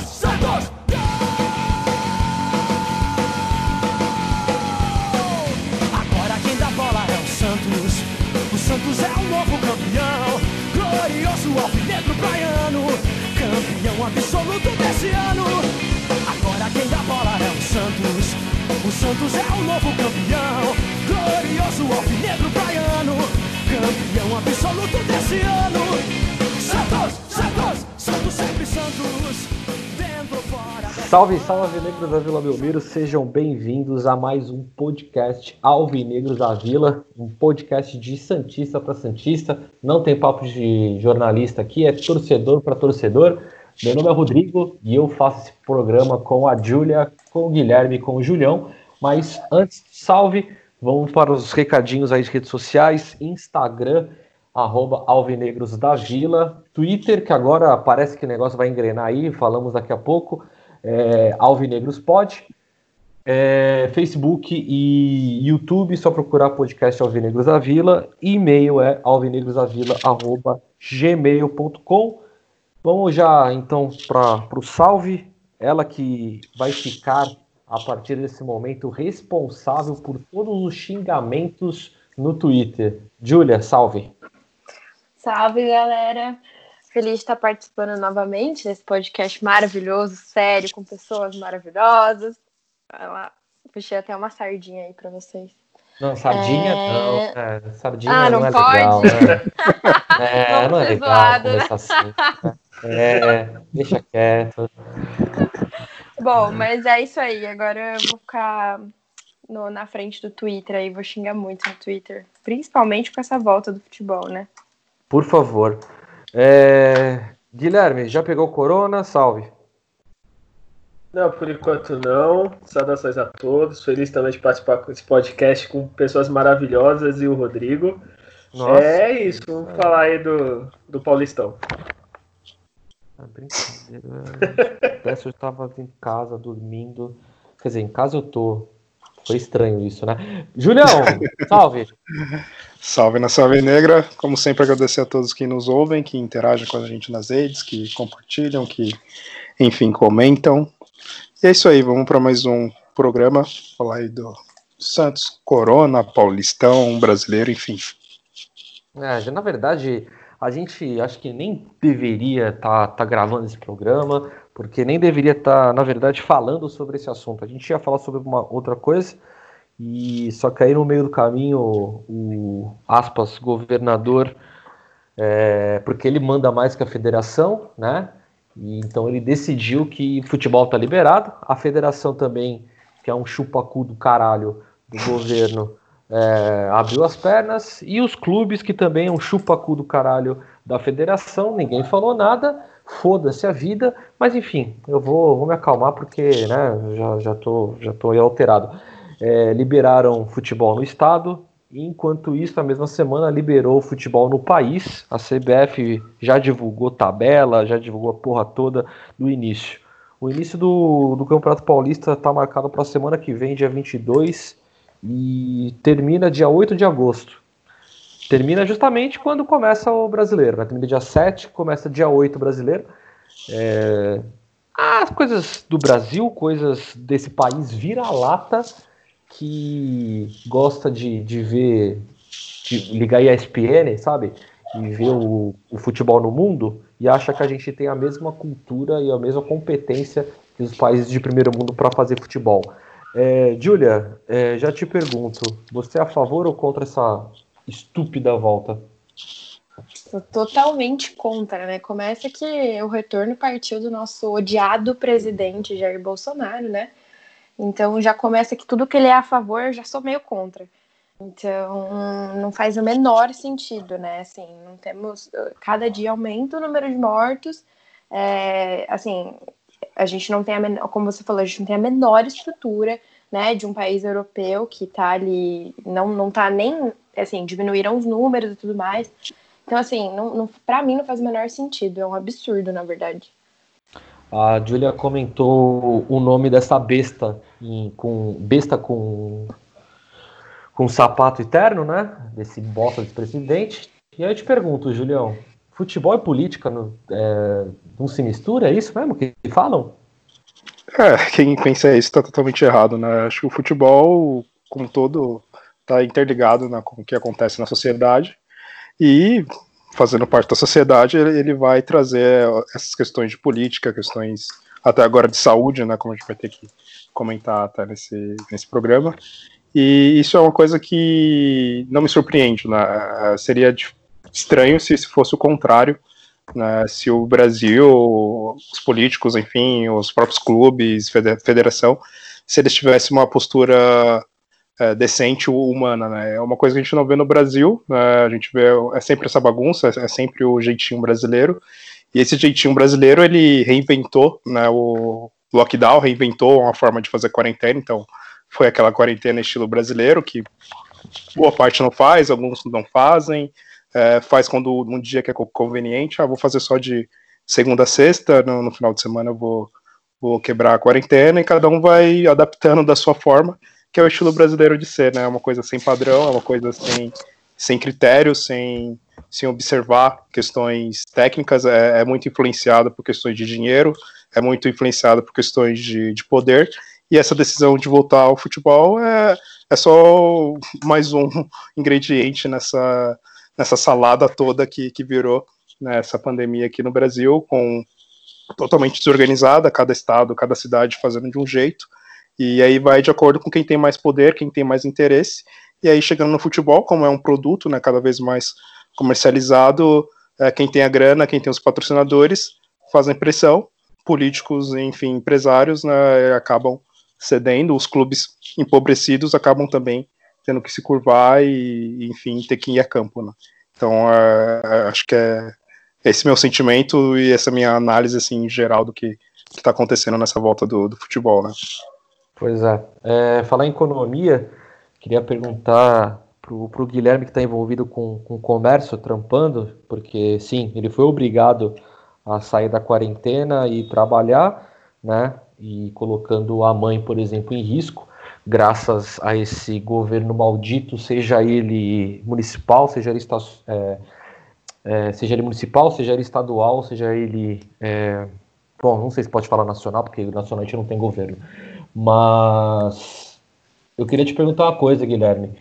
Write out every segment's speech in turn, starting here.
Santos, Santos! Agora quem dá bola é o Santos. O Santos é o novo campeão. Glorioso alvinegro baiano. Campeão absoluto desse ano. Agora quem dá bola é o Santos. O Santos é o novo campeão. Glorioso alvinegro baiano. Campeão absoluto desse ano. Salve, salve, Negros da Vila Belmiro, sejam bem-vindos a mais um podcast Alvinegros da Vila, um podcast de Santista para Santista. Não tem papo de jornalista aqui, é torcedor para torcedor. Meu nome é Rodrigo e eu faço esse programa com a Júlia, com o Guilherme, com o Julião. Mas antes, salve, vamos para os recadinhos aí de redes sociais, Instagram, arroba Alvinegros da Vila, Twitter, que agora parece que o negócio vai engrenar aí, falamos daqui a pouco, é, Alvinegros Pod, é, Facebook e YouTube, só procurar podcast Alvinegros da Vila, e-mail é alvinegrosdavila.gmail.com Vamos já então para o salve, ela que vai ficar a partir desse momento responsável por todos os xingamentos no Twitter. Júlia, salve! Salve, galera! Feliz de estar participando novamente desse podcast maravilhoso, sério, com pessoas maravilhosas. Puxei até uma sardinha aí para vocês. Não, sardinha É... não. É, sardinha Ah, não, não é pode? legal. Né? É, não é legal zoado, né? assim. É, deixa quieto. Bom, mas é isso aí. Agora eu vou ficar no- na frente do Twitter aí, vou xingar muito no Twitter. Principalmente com essa volta do futebol, né? Por favor. É, Guilherme, já pegou corona? Salve. Não, por enquanto não. Saudações a todos. Feliz também de participar com esse podcast com pessoas maravilhosas e o Rodrigo. Nossa. É isso, vamos falar aí do, do Paulistão. Ah, brincadeira. Parece que eu estava em casa dormindo. Quer dizer, em casa eu tô. Foi estranho isso, né? Julião, salve. Salve na Salve Negra. Como sempre, agradecer a todos que nos ouvem, que interagem com a gente nas redes, que compartilham, que, enfim, comentam. E é isso aí, vamos para mais um programa. Falar aí do Santos, Corona, Paulistão, Brasileiro, enfim. É, já, na verdade, a gente acho que nem deveria estar gravando esse programa, porque nem deveria estar, na verdade, falando sobre esse assunto. A gente ia falar sobre uma outra coisa, e só que aí no meio do caminho o aspas governador, é, porque ele manda mais que a federação, né? E então ele decidiu que futebol tá liberado. A federação também, que é um chupacu do caralho do governo, é, abriu as pernas. E os clubes, que também é um chupacu do caralho da federação, ninguém falou nada. Foda-se a vida, mas enfim, eu vou, vou me acalmar porque né, já, já, tô, já tô alterado. É, liberaram futebol no estado, e enquanto isso, na mesma semana, liberou futebol no país. A CBF já divulgou tabela, já divulgou a porra toda do início. O início do, do Campeonato Paulista está marcado para a semana que vem, dia 22, e termina dia 8 de agosto. Termina justamente quando começa o brasileiro. Né? Termina dia 7, começa dia 8 brasileiro. É... As coisas do Brasil, coisas desse país vira-lata que gosta de, de ver, de ligar ESPN, sabe? E ver o, o futebol no mundo e acha que a gente tem a mesma cultura e a mesma competência que os países de primeiro mundo para fazer futebol. É, é, já te pergunto, você é a favor ou contra essa estúpida volta? Totalmente contra, né? Começa que o retorno partiu do nosso odiado presidente Jair Bolsonaro, né? Então já começa que tudo que ele é a favor, eu já sou meio contra. Então não faz o menor sentido, né? Assim, não temos. Cada dia aumenta o número de mortos. É, assim, a gente não tem a menor, como você falou, a gente não tem a menor estrutura, né, de um país europeu que tá ali, não, não tá nem, assim, diminuíram os números e tudo mais. Então, assim, não, não, pra mim não faz o menor sentido, é um absurdo, na verdade. A Julia comentou o nome dessa besta em, com besta com com sapato eterno, né? Desse bosta desse presidente. E aí eu te pergunto, Julião, futebol e política não, é, não se mistura, é isso mesmo que falam? É, quem pensa isso está totalmente errado, né? Acho que o futebol, como todo, está interligado né, com o que acontece na sociedade e, fazendo parte da sociedade, ele vai trazer essas questões de política, questões até agora de saúde, né, como a gente vai ter que comentar até nesse, nesse programa. E isso é uma coisa que não me surpreende, né? Seria estranho se fosse o contrário, né? Se o Brasil, os políticos, enfim, os próprios clubes, federação, se eles tivessem uma postura é, decente humana, né? É uma coisa que a gente não vê no Brasil, né? A gente vê é sempre essa bagunça, é sempre o jeitinho brasileiro. E esse jeitinho brasileiro ele reinventou, né? O lockdown reinventou uma forma de fazer quarentena, então foi aquela quarentena estilo brasileiro que boa parte não faz, alguns não fazem, é, faz quando num dia que é conveniente, ah, vou fazer só de segunda a sexta, no, no final de semana eu vou, vou quebrar a quarentena e cada um vai adaptando da sua forma, que é o estilo brasileiro de ser, né? É uma coisa sem padrão, é uma coisa sem, sem critério, sem, sem observar questões técnicas, é, é muito influenciado por questões de dinheiro, é muito influenciado por questões de, de poder, e essa decisão de voltar ao futebol é, é só mais um ingrediente nessa, nessa salada toda que, que virou né, essa pandemia aqui no Brasil, com totalmente desorganizada, cada estado, cada cidade fazendo de um jeito, e aí vai de acordo com quem tem mais poder, quem tem mais interesse, e aí chegando no futebol, como é um produto né, cada vez mais comercializado, é, quem tem a grana, quem tem os patrocinadores, fazem pressão, políticos, enfim, empresários, né, acabam cedendo, os clubes empobrecidos acabam também tendo que se curvar e, enfim, ter que ir a campo, né? Então, é, é, acho que é esse meu sentimento e essa minha análise, assim, geral do que está acontecendo nessa volta do, do futebol, né? Pois é. é. Falar em economia, queria perguntar para o Guilherme que está envolvido com, com comércio, trampando, porque, sim, ele foi obrigado a sair da quarentena e trabalhar, né? E colocando a mãe, por exemplo, em risco graças a esse governo maldito, seja ele municipal, seja ele, é, é, seja ele municipal, seja ele estadual, seja ele. É, bom, não sei se pode falar nacional, porque nacional a gente não tem governo. Mas eu queria te perguntar uma coisa, Guilherme.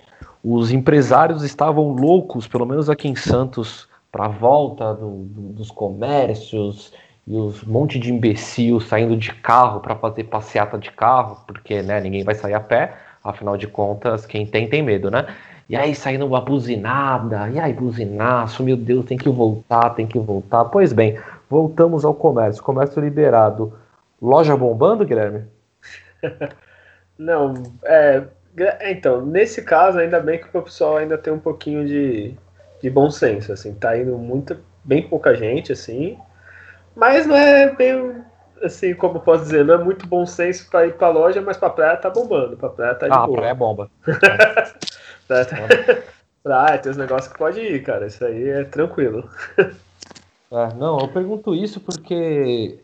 Os empresários estavam loucos, pelo menos aqui em Santos, para a volta do, do, dos comércios e os monte de imbecil saindo de carro para fazer passeata de carro, porque né, ninguém vai sair a pé, afinal de contas, quem tem, tem medo, né? E aí saindo uma buzinada, e aí buzinaço, meu Deus, tem que voltar, tem que voltar. Pois bem, voltamos ao comércio, comércio liberado. Loja bombando, Guilherme? Não, é, então, nesse caso, ainda bem que o pessoal ainda tem um pouquinho de, de bom senso, assim, tá indo muito, bem pouca gente, assim, mas não é bem assim, como posso dizer, não é muito bom senso para ir para loja, mas para praia tá bombando, para praia tá de ah, boa. praia é bomba. praia, tá... praia tem uns negócios que pode ir, cara, isso aí é tranquilo. É, não, eu pergunto isso porque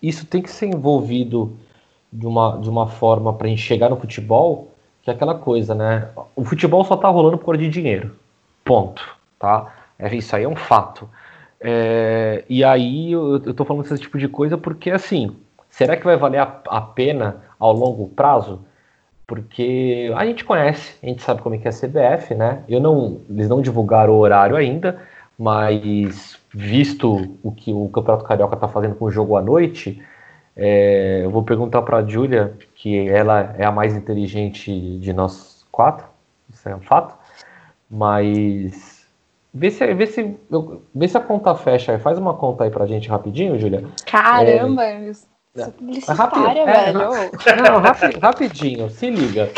isso tem que ser envolvido de uma, de uma forma para gente chegar no futebol, que é aquela coisa, né? O futebol só tá rolando por causa de dinheiro. Ponto, tá? É, isso aí é um fato. É, e aí eu, eu tô falando desse tipo de coisa porque, assim, será que vai valer a, a, pena ao longo prazo? Porque a gente conhece, a gente sabe como é que é a CBF, né? Eu não, eles não divulgaram o horário ainda, mas visto o que o Campeonato Carioca tá fazendo com o jogo à noite, é, eu vou perguntar para a Júlia, que ela é a mais inteligente de nós quatro, isso é um fato, mas Vê se, vê, se, vê se a conta fecha aí. Faz uma conta aí pra gente rapidinho, Julia. Caramba, é, sou publicitária, é, velho. É, não, rapi, rapidinho, se liga.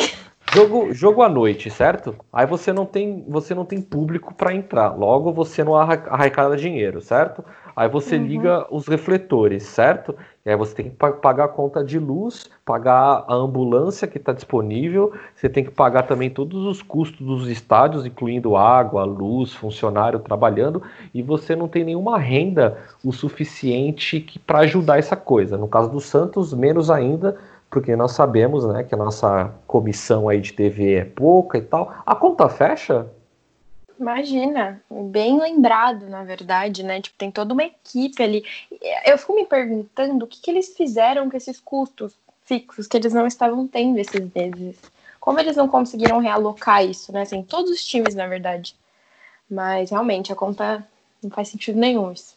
Jogo, jogo à noite, certo? Aí você não tem, você não tem público para entrar. Logo você não arrecada dinheiro, certo? Aí você uhum. liga os refletores, certo? E aí você tem que pagar a conta de luz, pagar a ambulância que está disponível, você tem que pagar também todos os custos dos estádios, incluindo água, luz, funcionário trabalhando, e você não tem nenhuma renda o suficiente para ajudar essa coisa. No caso do Santos, menos ainda, porque nós sabemos né, que a nossa comissão aí de TV é pouca e tal. A conta fecha? Imagina, bem lembrado, na verdade, né? Tipo, tem toda uma equipe ali. Eu fico me perguntando o que, que eles fizeram com esses custos fixos que eles não estavam tendo esses meses. Como eles não conseguiram realocar isso, né? Assim, todos os times, na verdade. Mas realmente a conta não faz sentido nenhum isso.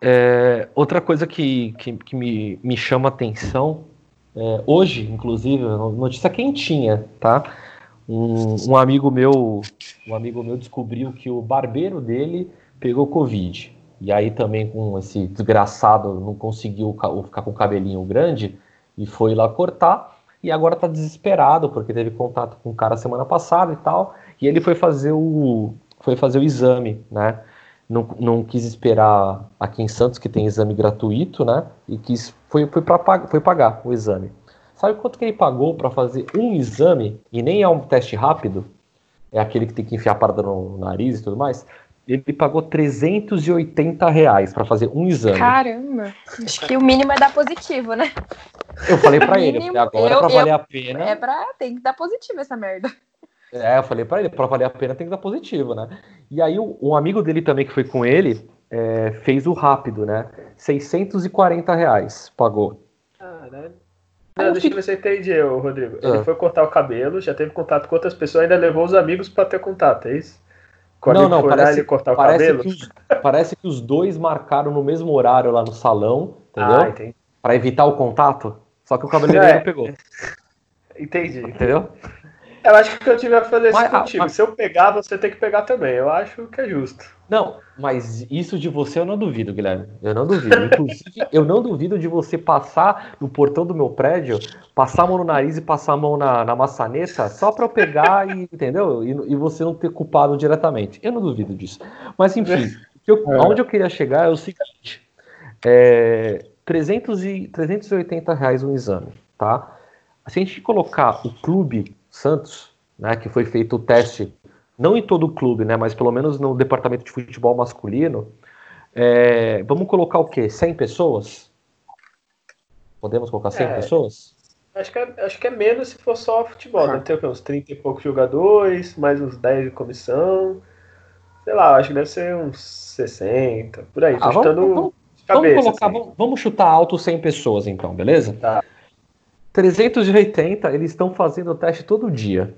É, outra coisa que, que, que me, me chama atenção, é, hoje, inclusive, notícia quentinha, tá? Um, um, amigo meu, um amigo meu descobriu que o barbeiro dele pegou Covid. E aí também com esse desgraçado não conseguiu ficar com o cabelinho grande e foi lá cortar. E agora tá desesperado porque teve contato com o cara semana passada e tal. E ele foi fazer o, foi fazer o exame, né? Não, não quis esperar aqui em Santos, que tem exame gratuito, né? E quis, foi, foi, pra, foi pagar o exame. Sabe quanto que ele pagou para fazer um exame, e nem é um teste rápido, é aquele que tem que enfiar a parada no nariz e tudo mais? Ele pagou 380 reais para fazer um exame. Caramba! Acho que o mínimo é dar positivo, né? Eu falei para ele, agora eu, pra valer a pena. É pra. Tem que dar positivo essa merda. É, eu falei para ele, para valer a pena tem que dar positivo, né? E aí um amigo dele também que foi com ele é, fez o rápido, né? 640 reais pagou. Caralho. Não, deixa eu ver se eu entendi, Rodrigo. Ele ah. foi cortar o cabelo, já teve contato com outras pessoas, ainda levou os amigos para ter contato, é isso? Quando não, não, parece, cortar o parece cabelo? Que os, parece que os dois marcaram no mesmo horário lá no salão, entendeu? Ah, entendi. Pra evitar o contato, só que o cabeleireiro é. pegou. Entendi. Entendeu? Eu acho que eu tive a fazer isso mas, contigo. Mas... Se eu pegar, você tem que pegar também. Eu acho que é justo. Não, mas isso de você eu não duvido, Guilherme. Eu não duvido. Inclusive, eu não duvido de você passar no portão do meu prédio, passar a mão no nariz e passar a mão na, na maçaneta só para eu pegar e, entendeu? E, e, você não ter culpado diretamente. Eu não duvido disso. Mas enfim, eu, é. onde eu queria chegar é o seguinte: é, 300 e, 380 reais um exame, tá? Se a gente colocar o clube Santos, né, que foi feito o teste, não em todo o clube, né, mas pelo menos no departamento de futebol masculino, é, vamos colocar o quê? 100 pessoas? Podemos colocar 100 é, pessoas? Acho que, é, acho que é menos se for só futebol. Deve ter uns 30 e poucos jogadores, mais uns 10 de comissão. Sei lá, acho que deve ser uns 60, por aí. Ah, vamos, vamos, cabeça, vamos, colocar, assim. vamos, vamos, chutar alto 100 pessoas então, beleza? Tá. 380, eles estão fazendo o teste todo dia.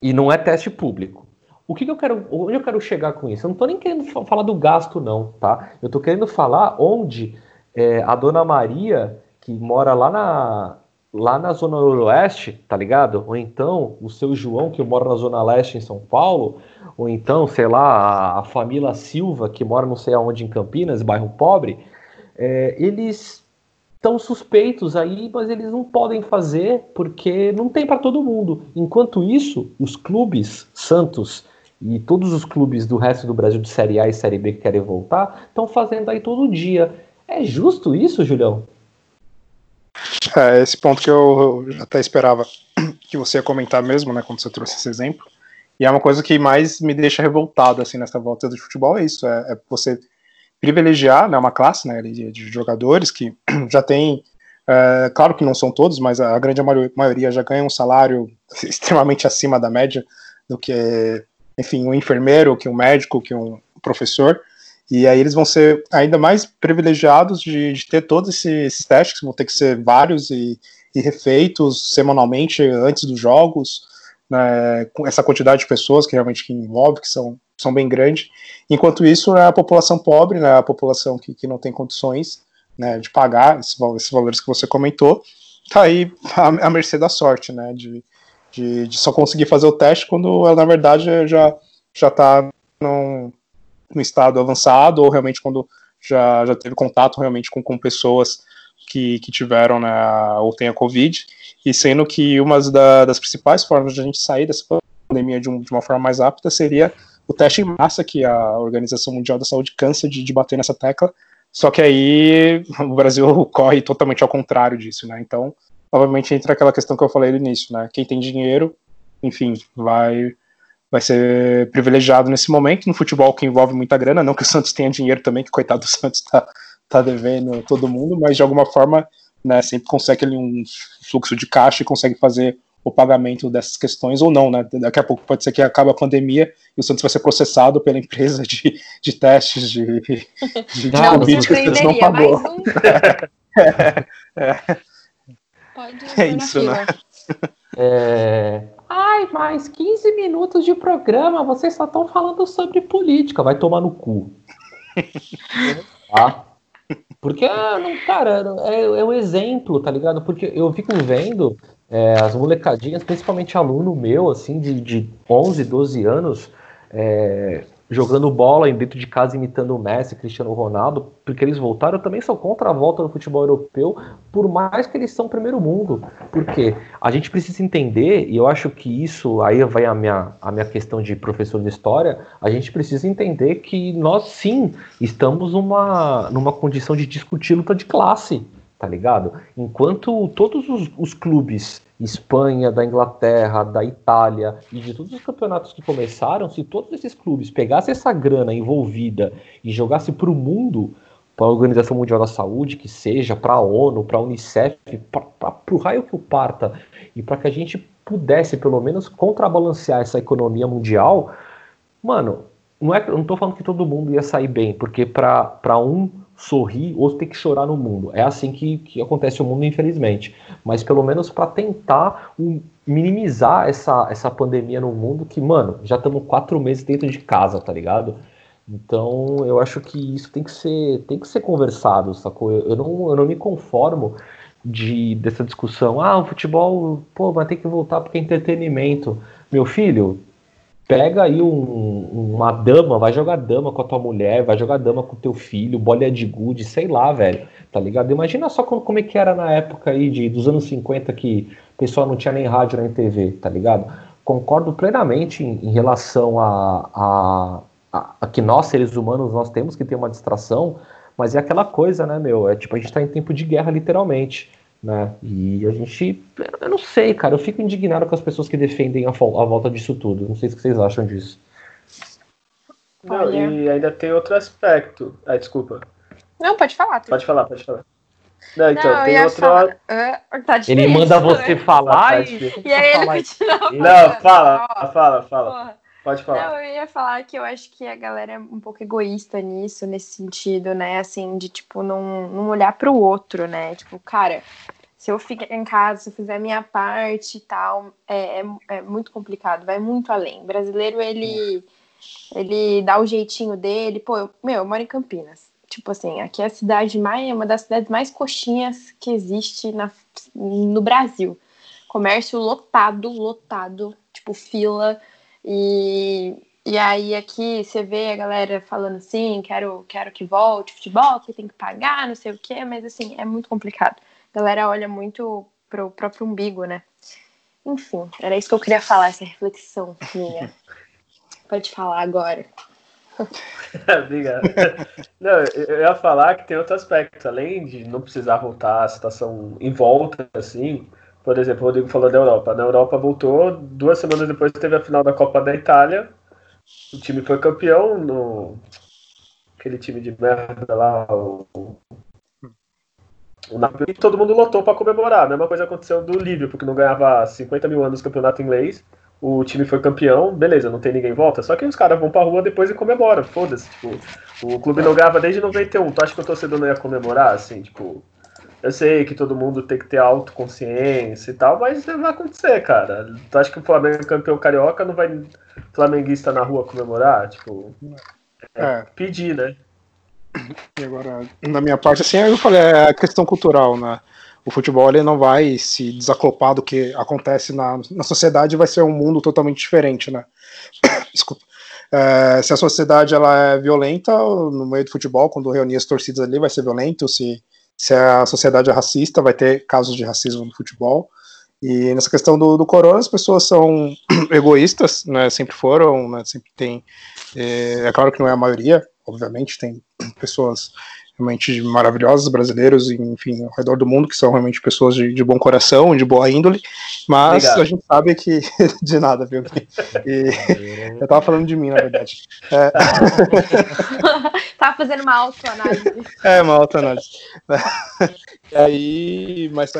E não é teste público. O que, que, eu quero, onde eu quero chegar com isso? Eu não estou nem querendo falar do gasto, não, tá? Eu estou querendo falar onde é, a dona Maria, que mora lá na, lá na zona oeste, tá ligado? Ou então o seu João, que mora na zona leste em São Paulo, ou então, sei lá, a, família Silva, que mora não sei aonde em Campinas, bairro pobre, é, eles estão suspeitos aí, mas eles não podem fazer porque não tem para todo mundo. Enquanto isso, os clubes Santos e todos os clubes do resto do Brasil de Série A e Série B que querem voltar estão fazendo aí todo dia. É justo isso, Julião? É, esse ponto que eu até esperava que você ia comentar mesmo, né, quando você trouxe esse exemplo. E é uma coisa que mais me deixa revoltado assim nessa volta do futebol é isso, é, é você privilegiar né, uma classe né, de, jogadores que já tem, é, claro que não são todos, mas a grande maioria já ganha um salário extremamente acima da média do que, enfim, um enfermeiro, que um médico, que um professor. E aí eles vão ser ainda mais privilegiados de, de ter todos esses testes, que vão ter que ser vários e, e refeitos semanalmente antes dos jogos, né, com essa quantidade de pessoas que realmente que envolve, que são são bem grandes. Enquanto isso, a população pobre, né, a população que, que não tem condições né, de pagar esses, esses valores que você comentou, está aí à, mercê da sorte, né, de, de, de, só conseguir fazer o teste quando ela, na verdade, já já está num, num estado avançado ou realmente quando já, já teve contato realmente com, com pessoas que, que tiveram né, ou tem a Covid, e sendo que uma da, das principais formas de a gente sair dessa pandemia de, um, de uma forma mais rápida seria o teste em massa, que a Organização Mundial da Saúde cansa de, de bater nessa tecla, só que aí o Brasil corre totalmente ao contrário disso, né? Então, novamente entra aquela questão que eu falei no início, né? Quem tem dinheiro, enfim, vai vai ser privilegiado nesse momento no futebol que envolve muita grana, não que o Santos tenha dinheiro também, que coitado do Santos tá, tá devendo todo mundo, mas de alguma forma, né, sempre consegue ali um fluxo de caixa e consegue fazer o pagamento dessas questões ou não, né? Daqui a pouco pode ser que acabe a pandemia e o Santos vai ser processado pela empresa de, de testes de, de, de Covid que o Santos não pagou. mais um. É, Pode ir É na isso, né? É... Ai, mais 15 minutos de programa, vocês só estão falando sobre política. Vai tomar no cu. tá? Porque, não, cara, é, é um exemplo, tá ligado? Porque eu fico vendo é, as molecadinhas, principalmente aluno meu, assim, de, de 11, 12 anos, é, jogando bola dentro de casa imitando o Messi, Cristiano Ronaldo, porque eles voltaram, também sou contra a volta do futebol europeu, por mais que eles são primeiro mundo. Porque a gente precisa entender, e eu acho que isso, aí vai a minha, a minha questão de professor de história, a gente precisa entender que nós sim estamos numa, numa condição de discutir luta de classe, tá ligado? Enquanto todos os, os clubes, Espanha, da Inglaterra, da Itália e de todos os campeonatos que começaram, se todos esses clubes pegassem essa grana envolvida e jogassem para o mundo, para a Organização Mundial da Saúde, que seja, para a ONU, para a Unicef, para o raio que o parta, e para que a gente pudesse, pelo menos, contrabalancear essa economia mundial, mano, não é, eu não tô falando que todo mundo ia sair bem, porque para um sorrir, outro tem que chorar no mundo. É assim que, que acontece o mundo, infelizmente. Mas pelo menos para tentar um, minimizar essa, essa pandemia no mundo, que, mano, já estamos quatro meses dentro de casa, tá ligado? Então eu acho que isso tem que ser, tem que ser conversado, sacou? Eu, eu, não, eu não me conformo de, dessa discussão, ah, o futebol, pô, vai ter que voltar porque é entretenimento. Meu filho, pega aí um- uma dama, vai jogar dama com a tua mulher, vai jogar dama com o teu filho, bolinha de gude, sei lá, velho, tá ligado? Imagina só como, como é que era na época aí de, dos anos 50 que o pessoal não tinha nem rádio nem TV, tá ligado? Concordo plenamente em, em relação a, a, a, a que nós, seres humanos, nós temos que ter uma distração, mas é aquela coisa, né, meu? É tipo, a gente tá em tempo de guerra, literalmente né? E a gente, eu não sei, cara, eu fico indignado com as pessoas que defendem a, a volta disso tudo. Não sei o que vocês acham disso. Não, e ainda tem outro aspecto. Ah, desculpa. Não, pode falar. Pode falar, pode falar. Não, então, não, tem outro. falar. Ah, tá Ele manda você né? falar Tá e. E aí ele Falar. continua. Não, fala, fala, fala. porra. Pode falar. Não, eu ia falar que eu acho que a galera é um pouco egoísta nisso, nesse sentido, né? Assim, de tipo, não, não olhar pro outro, né? Tipo, cara, se eu ficar em casa, se eu fizer a minha parte e tal, é, é, é muito complicado, vai muito além. O brasileiro, ele, ele dá o jeitinho dele. Pô, eu, meu, eu moro em Campinas. Tipo assim, aqui é a cidade mais, é uma das cidades mais coxinhas que existe na, no Brasil. Comércio lotado, lotado, tipo, fila. E, e aí aqui você vê a galera falando assim, quero, quero que volte futebol, que tem que pagar, não sei o quê, mas assim, é muito complicado. A galera olha muito pro próprio umbigo, né? Enfim, era isso que eu queria falar, essa reflexão minha. Pode falar agora. Obrigado. Não, eu eu ia falar que tem outro aspecto, além de não precisar voltar a situação em volta, assim. Por exemplo, o Rodrigo falou da Europa. Na Europa voltou, duas semanas depois teve a final da Copa da Itália. O time foi campeão no. Aquele time de merda lá, o. o Napoli, todo mundo lotou para comemorar. A mesma coisa aconteceu do Liverpool, que não ganhava há 50 mil anos o campeonato inglês. O time foi campeão, beleza, não tem ninguém em volta, só que os caras vão pra rua depois e comemoram, foda-se, tipo, o clube não ganhava desde 91, tu acha que o torcedor não ia comemorar, assim, tipo, eu sei que todo mundo tem que ter autoconsciência e tal, mas vai acontecer, cara, tu acha que o Flamengo é campeão carioca, não vai flamenguista na rua comemorar, tipo, É, pedir, né? E agora, na minha parte, assim, eu falei, é a questão cultural, né? O futebol ele não vai se desacoplar do que acontece na, na sociedade, vai ser um mundo totalmente diferente, né? Desculpa. É, se a sociedade ela é violenta no meio do futebol, quando reunir as torcidas ali, vai ser violento. Se, se a sociedade é racista, vai ter casos de racismo no futebol. E nessa questão do, do corona, as pessoas são egoístas, né? Sempre foram, né? Sempre tem. É, é claro que não é a maioria, obviamente, tem pessoas realmente maravilhosas, brasileiros, enfim, ao redor do mundo, que são realmente pessoas de, de bom coração, de boa índole, mas Obrigado. a gente sabe que. de nada, viu? E, eu tava falando de mim, na verdade. É, Tava tá fazendo uma autoanálise. é, uma autoanálise. e aí, mas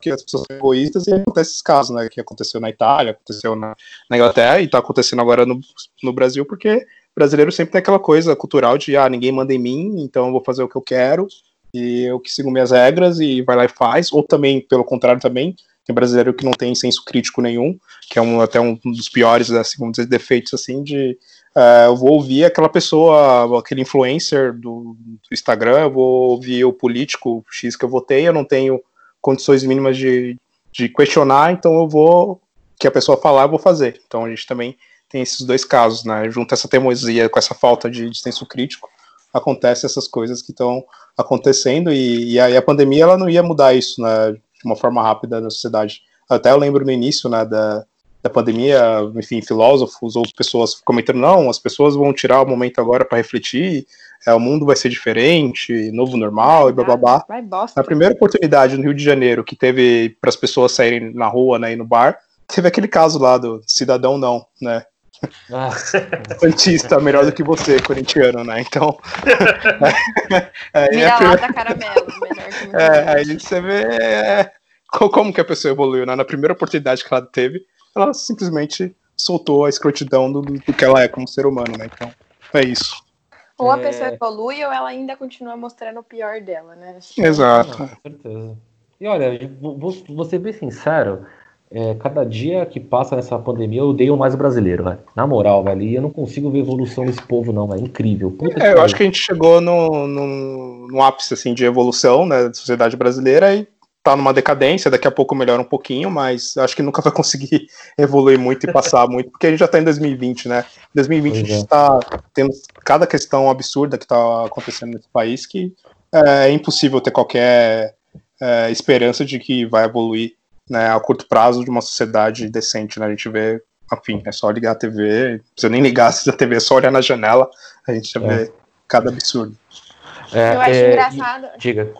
que as pessoas são egoístas e acontece esses casos, né? Que aconteceu na Itália, aconteceu na, na Inglaterra e tá acontecendo agora no, no Brasil, porque brasileiro sempre tem aquela coisa cultural de ah, ninguém manda em mim, então eu vou fazer o que eu quero e eu que sigo minhas regras e vai lá e faz, ou também, pelo contrário também, tem brasileiro que não tem senso crítico nenhum, que é um, até um dos piores, assim, vamos dizer, defeitos, assim, de uh, eu vou ouvir aquela pessoa, aquele influencer do, do, Instagram, eu vou ouvir o político X que eu votei, eu não tenho condições mínimas de, de questionar, então eu vou, que a pessoa falar, eu vou fazer. Então a gente também tem esses dois casos, né? Junto essa teimosia com essa falta de, de senso crítico, acontece essas coisas que estão acontecendo e, e aí a pandemia ela não ia mudar isso, né? De uma forma rápida na sociedade. Até eu lembro no início, né, da, da pandemia, enfim, filósofos ou pessoas comentando, não, as pessoas vão tirar o momento agora para refletir, é, o mundo vai ser diferente, novo normal e blá blá blá. Na primeira oportunidade no Rio de Janeiro que teve para as pessoas saírem na rua, né, e no bar, teve aquele caso lá do cidadão não, né, ah. Santista, melhor do que você, corintiano, né? Então. é, Vira-lata caramelo, melhor que É, aí você vê é, como que a pessoa evoluiu, né? Na primeira oportunidade que ela teve, ela simplesmente soltou a escrotidão do, do que ela é como ser humano, né? Então, é isso. Ou a pessoa evolui ou ela ainda continua mostrando o pior dela, né? Exato. com certeza. E olha, vou, vou ser bem sincero, é, cada dia que passa nessa pandemia eu odeio mais o brasileiro, velho. Na moral, velho. E eu não consigo ver evolução nesse povo, não, é incrível. Puta é, eu acho que a gente chegou no, no, no, ápice assim, de evolução né, da sociedade brasileira e tá numa decadência, daqui a pouco melhora um pouquinho, mas acho que nunca vai conseguir evoluir muito e passar muito, porque a gente já tá em 2020, né? Em 2020 pois a gente é. tá tendo cada questão absurda que tá acontecendo nesse país que é, é impossível ter qualquer é, esperança de que vai evoluir né, a curto prazo de uma sociedade decente, né? A gente vê, enfim, é só ligar a TV, não precisa nem ligar a TV, é só olhar na janela, a gente já é. vê cada absurdo. É, eu acho é, engraçado. Diga.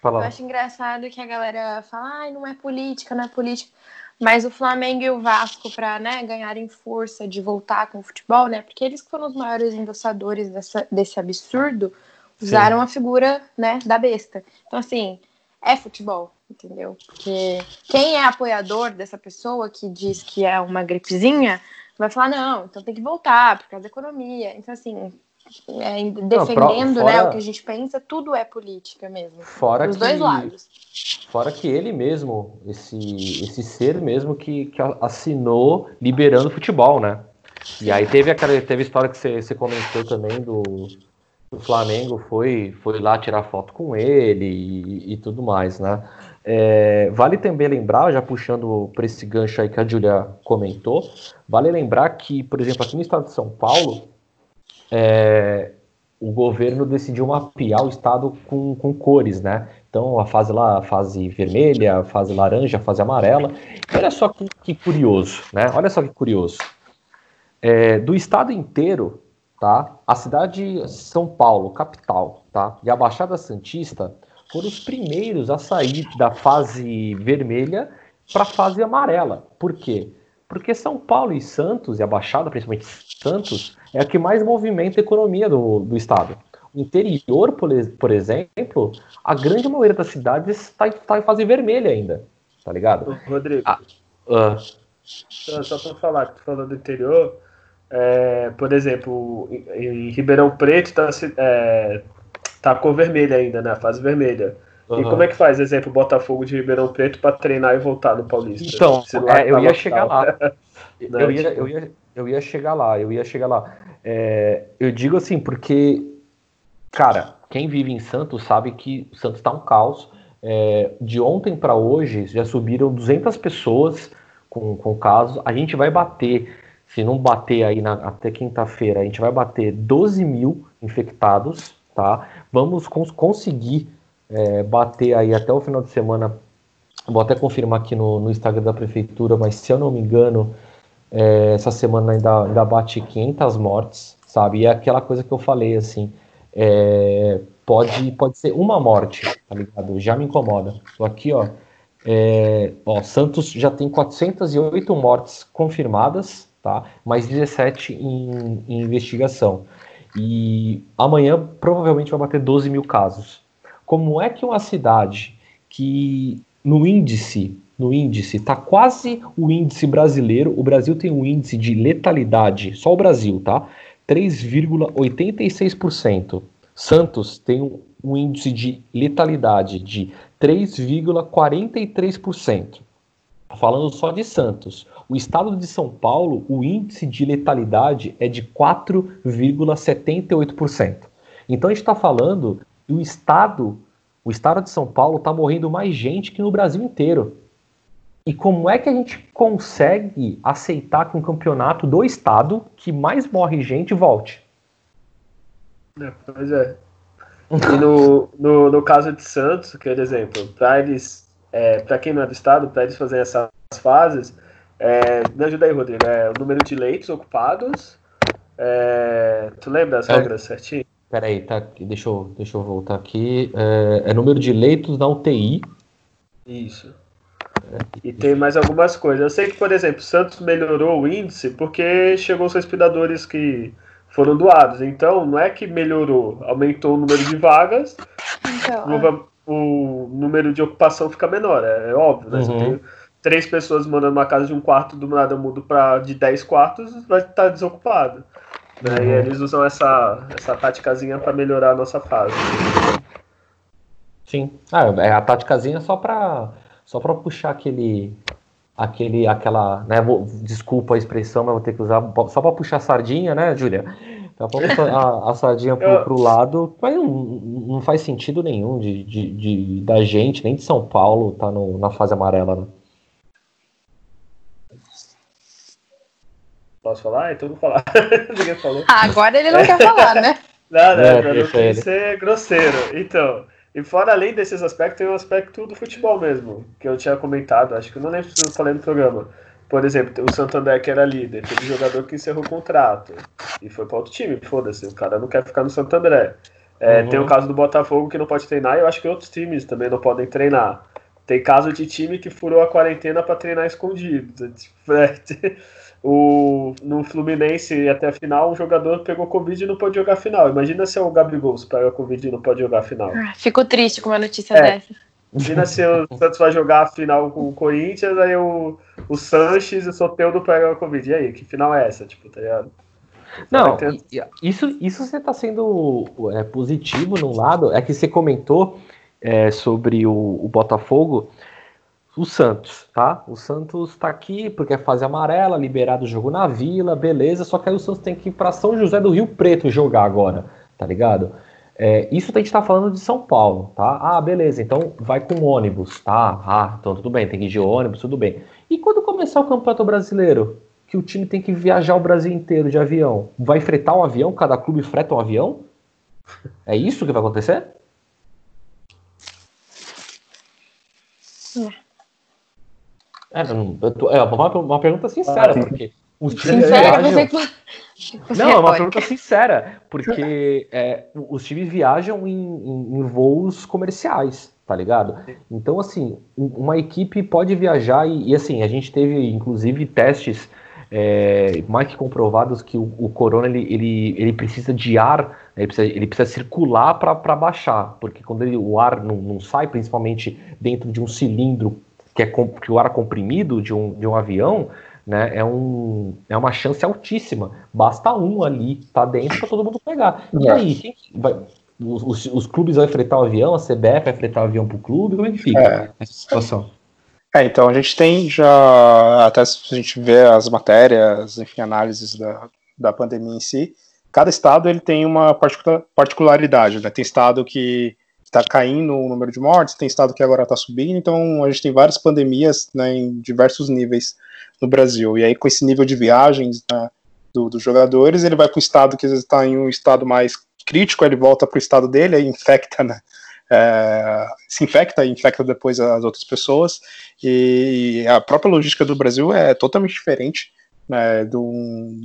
Fala. Eu acho engraçado que a galera fala, ai, não é política, não é política. Mas o Flamengo e o Vasco, para né, ganharem força de voltar com o futebol, né? Porque eles que foram os maiores endossadores dessa, desse absurdo, usaram Sim. a figura né, da besta. Então, assim, é futebol entendeu? Porque quem é apoiador dessa pessoa que diz que é uma gripezinha vai falar, não, então tem que voltar por causa da economia. Então, assim, é, defendendo não, fora, né, o que a gente pensa, tudo é política mesmo. Fora Os que, dois lados. Fora que ele mesmo, esse, esse ser mesmo que, que assinou liberando o futebol, né? E aí teve aquela teve a história que você, você comentou também do, do Flamengo, foi, foi lá tirar foto com ele e, e tudo mais, né? É, vale também lembrar, já puxando para esse gancho aí que a Julia comentou, vale lembrar que, por exemplo, aqui no estado de São Paulo, é, o governo decidiu mapear o estado com, com cores, né? Então, a fase lá, a fase vermelha, a fase laranja, a fase amarela. Olha só que, que curioso, né? Olha só que curioso. É, do estado inteiro, tá? A cidade de São Paulo, capital, tá? E a Baixada Santista foram os primeiros a sair da fase vermelha para a fase amarela. Por quê? Porque São Paulo e Santos, e a Baixada, principalmente Santos, é a que mais movimenta a economia do, do estado. O interior, por, por exemplo, a grande maioria das cidades está tá em fase vermelha ainda. Tá ligado? Rodrigo. Ah, uh... Só para falar, tu falando do interior, é, por exemplo, em, em Ribeirão Preto está é, tá a cor vermelha ainda, né? A fase vermelha. Uhum. E como é que faz, exemplo, Botafogo de Ribeirão Preto para treinar e voltar no Paulista? Então, é, eu ia chegar lá. eu, ia, eu, ia, eu ia chegar lá, eu ia chegar lá. É, eu digo assim, porque, cara, quem vive em Santos sabe que o Santos está um caos. É, de ontem para hoje já subiram 200 pessoas com, com casos. A gente vai bater, se não bater aí na, até quinta-feira, a gente vai bater 12 mil infectados tá? Vamos cons conseguir é, bater aí até o final de semana. Vou até confirmar aqui no, no Instagram da prefeitura, mas se eu não me engano, é, essa semana ainda, ainda bate 500 mortes, sabe? E é aquela coisa que eu falei, assim, é, pode, pode ser uma morte, tá ligado? Já me incomoda. Tô aqui, ó, é, ó, Santos já tem 408 mortes confirmadas, tá? Mais 17 em, em investigação. e amanhã provavelmente vai bater 12 mil casos. Como é que uma cidade que no índice, no índice, está quase o índice brasileiro, o Brasil tem um índice de letalidade, só o Brasil, tá? 3,86%. Santos tem um, um índice de letalidade de 3,43%. Falando só de Santos. O estado de São Paulo, o índice de letalidade é de 4,78%. Então a gente está falando que o estado, o estado de São Paulo está morrendo mais gente que no Brasil inteiro. E como é que a gente consegue aceitar que um campeonato do estado que mais morre gente volte? É, pois é. E no, no, no caso de Santos, que é exemplo, para eles, é, para quem não é do estado, para eles fazerem essas fases, é, me ajuda aí, Rodrigo, é o número de leitos ocupados. É, tu lembra as é, regras certinho? Peraí, tá, deixa, eu, deixa eu voltar aqui. É, é número de leitos na UTI. Isso. E tem mais algumas coisas. Eu sei que, por exemplo, Santos melhorou o índice porque chegou os respiradores que foram doados. Então, não é que melhorou, aumentou o número de vagas, então, é. o, número de ocupação fica menor, é, é óbvio, né? Uhum. Se eu tenho três pessoas morando numa casa de um quarto, do nada mudo para de dez quartos, vai estar tá desocupado. Né? Uhum. E eles usam essa, essa táticazinha para melhorar a nossa fase. Sim, ah, é a táticazinha só para só para puxar aquele aquele, aquela, né, vou, desculpa a expressão, mas vou ter que usar só para puxar a sardinha, né, Júlia? Tá a, a sardinha pro, Eu... pro lado, mas não, não faz sentido nenhum de, de, de, da gente, nem de São Paulo, tá no, na fase amarela, né? Posso falar? Então vou falar. Ninguém falou. Ah, agora ele não quer falar, né? Não, não, é, não quer ser grosseiro. Então, e fora além desses aspectos, tem o um aspecto do futebol mesmo, que eu tinha comentado, acho que eu não lembro se eu falei no programa. Por exemplo, o Santander que era líder, teve jogador que encerrou o contrato e foi para outro time, foda-se, o cara não quer ficar no Santander. É, uhum. Tem o caso do Botafogo que não pode treinar, e eu acho que outros times também não podem treinar. Tem caso de time que furou a quarentena para treinar escondido. O, no Fluminense até a final, um jogador pegou Covid e não pode jogar a final. Imagina se é o Gabigol se pega Covid e não pode jogar a final. Ah, fico triste com uma notícia é. dessa. Imagina se o Santos vai jogar a final com o Corinthians, aí o, o Sanches e o Soteudo pegam a Covid. E aí, que final é essa? Tipo, tá ligado? Não, isso, isso você tá sendo é, positivo num lado, é que você comentou é, sobre o, o Botafogo o Santos, tá? O Santos tá aqui porque é fase amarela, liberado o jogo na Vila, beleza. Só que aí o Santos tem que ir para São José do Rio Preto jogar agora, tá ligado? É, isso a gente tá falando de São Paulo, tá? Ah, beleza, então vai com ônibus, tá? Ah, então tudo bem, tem que ir de ônibus, tudo bem. E quando começar o Campeonato Brasileiro, que o time tem que viajar o Brasil inteiro de avião, vai fretar um avião? Cada clube freta um avião? É isso que vai acontecer? É. É, tô, é uma, uma, pergunta sincera, ah, porque os times sincera, viajam... Você... Não, é uma pergunta sincera, porque é, os times viajam em, em, em, voos comerciais, tá ligado? Então, assim, uma equipe pode viajar e, e assim, a gente teve, inclusive, testes é, mais que comprovados que o, o corona ele, ele, ele precisa de ar, ele precisa, ele precisa circular para baixar, porque quando ele, o ar não, não sai, principalmente dentro de um cilindro que, é, que o ar comprimido de um, de um avião, né, é, um, é uma chance altíssima. Basta um ali tá dentro para todo mundo pegar. E é. aí, quem vai, os, os, os, clubes vão fretar o avião, a CBF vai fretar o avião para o clube, como é que fica é. essa situação? É, então a gente tem já, até se a gente vê as matérias, enfim, análises da, da pandemia em si, cada estado ele tem uma particularidade, né? Tem estado que está caindo o número de mortes, tem estado que agora está subindo, então a gente tem várias pandemias né, em diversos níveis no Brasil. E aí, com esse nível de viagens né, do, dos jogadores, ele vai para o estado que está em um estado mais crítico, ele volta para o estado dele, aí infecta, né? É, se infecta e infecta depois as outras pessoas. E a própria logística do Brasil é totalmente diferente né, do,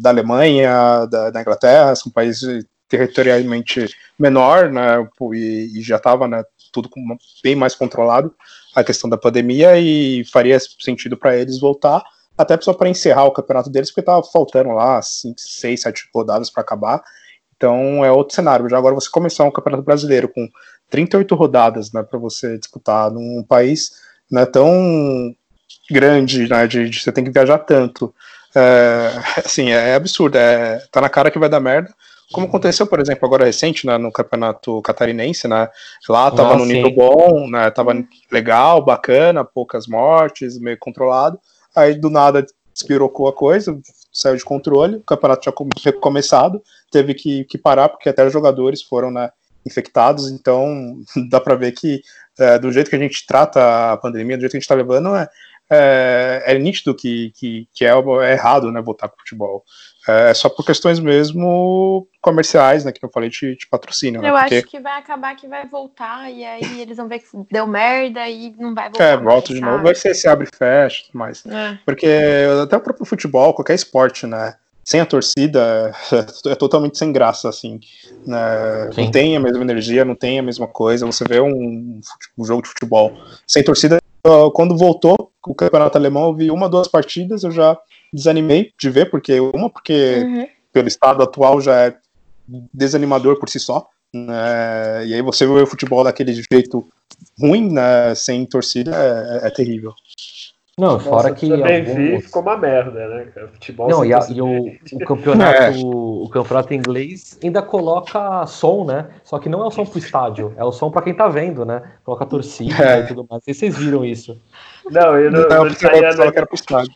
da Alemanha, da, da Inglaterra, são países territorialmente menor, né, e, e já estava né, tudo bem mais controlado a questão da pandemia e faria sentido para eles voltar, até só para encerrar o campeonato deles, porque estava faltando lá 5, 6, 7 rodadas para acabar. Então é outro cenário. Já agora você começar um campeonato brasileiro com 38 rodadas, né, para você disputar num país né, tão grande, né, de, de, você tem que viajar tanto. É, assim, é, absurdo. É, tá na cara que vai dar merda. Como aconteceu, por exemplo, agora recente, né, no campeonato catarinense, né? Lá tava ah, no nível bom, né? Tava legal, bacana, poucas mortes, meio controlado. Aí do nada despirocou a coisa, saiu de controle, o campeonato já tinha começado, teve que, que parar, porque até os jogadores foram né, infectados, então dá para ver que é, do jeito que a gente trata a pandemia, do jeito que a gente está levando, é, é, é, nítido que, que, que é, é errado né, votar com futebol. É só por questões mesmo comerciais, né? Que eu falei de, de patrocínio. Né, eu né, acho porque... que vai acabar que vai voltar, e aí eles vão ver que deu merda e não vai voltar. É, volta de novo, vai ser se abre e fecha mais. É. Porque até o próprio futebol, qualquer esporte, né? Sem a torcida é totalmente sem graça, assim. Né? Não tem a mesma energia, não tem a mesma coisa. Você vê um, um jogo de futebol sem torcida. Quando voltou o campeonato alemão, eu vi uma, duas partidas, eu já desanimei de ver, porque uma, porque uhum. pelo estado atual já é desanimador por si só. Né? E aí você vê o futebol daquele jeito ruim, né? sem torcida, é, é terrível. Não, fora que. Também alguns... vi, ficou uma merda, né? Futebol Não, e, a, e o, o, campeonato, é. o campeonato inglês ainda coloca som, né? Só que não é o som pro estádio, é o som para quem tá vendo, né? Coloca torcida é. e tudo mais. E vocês viram isso? Não, eu não, não, não, não, não, pro estádio.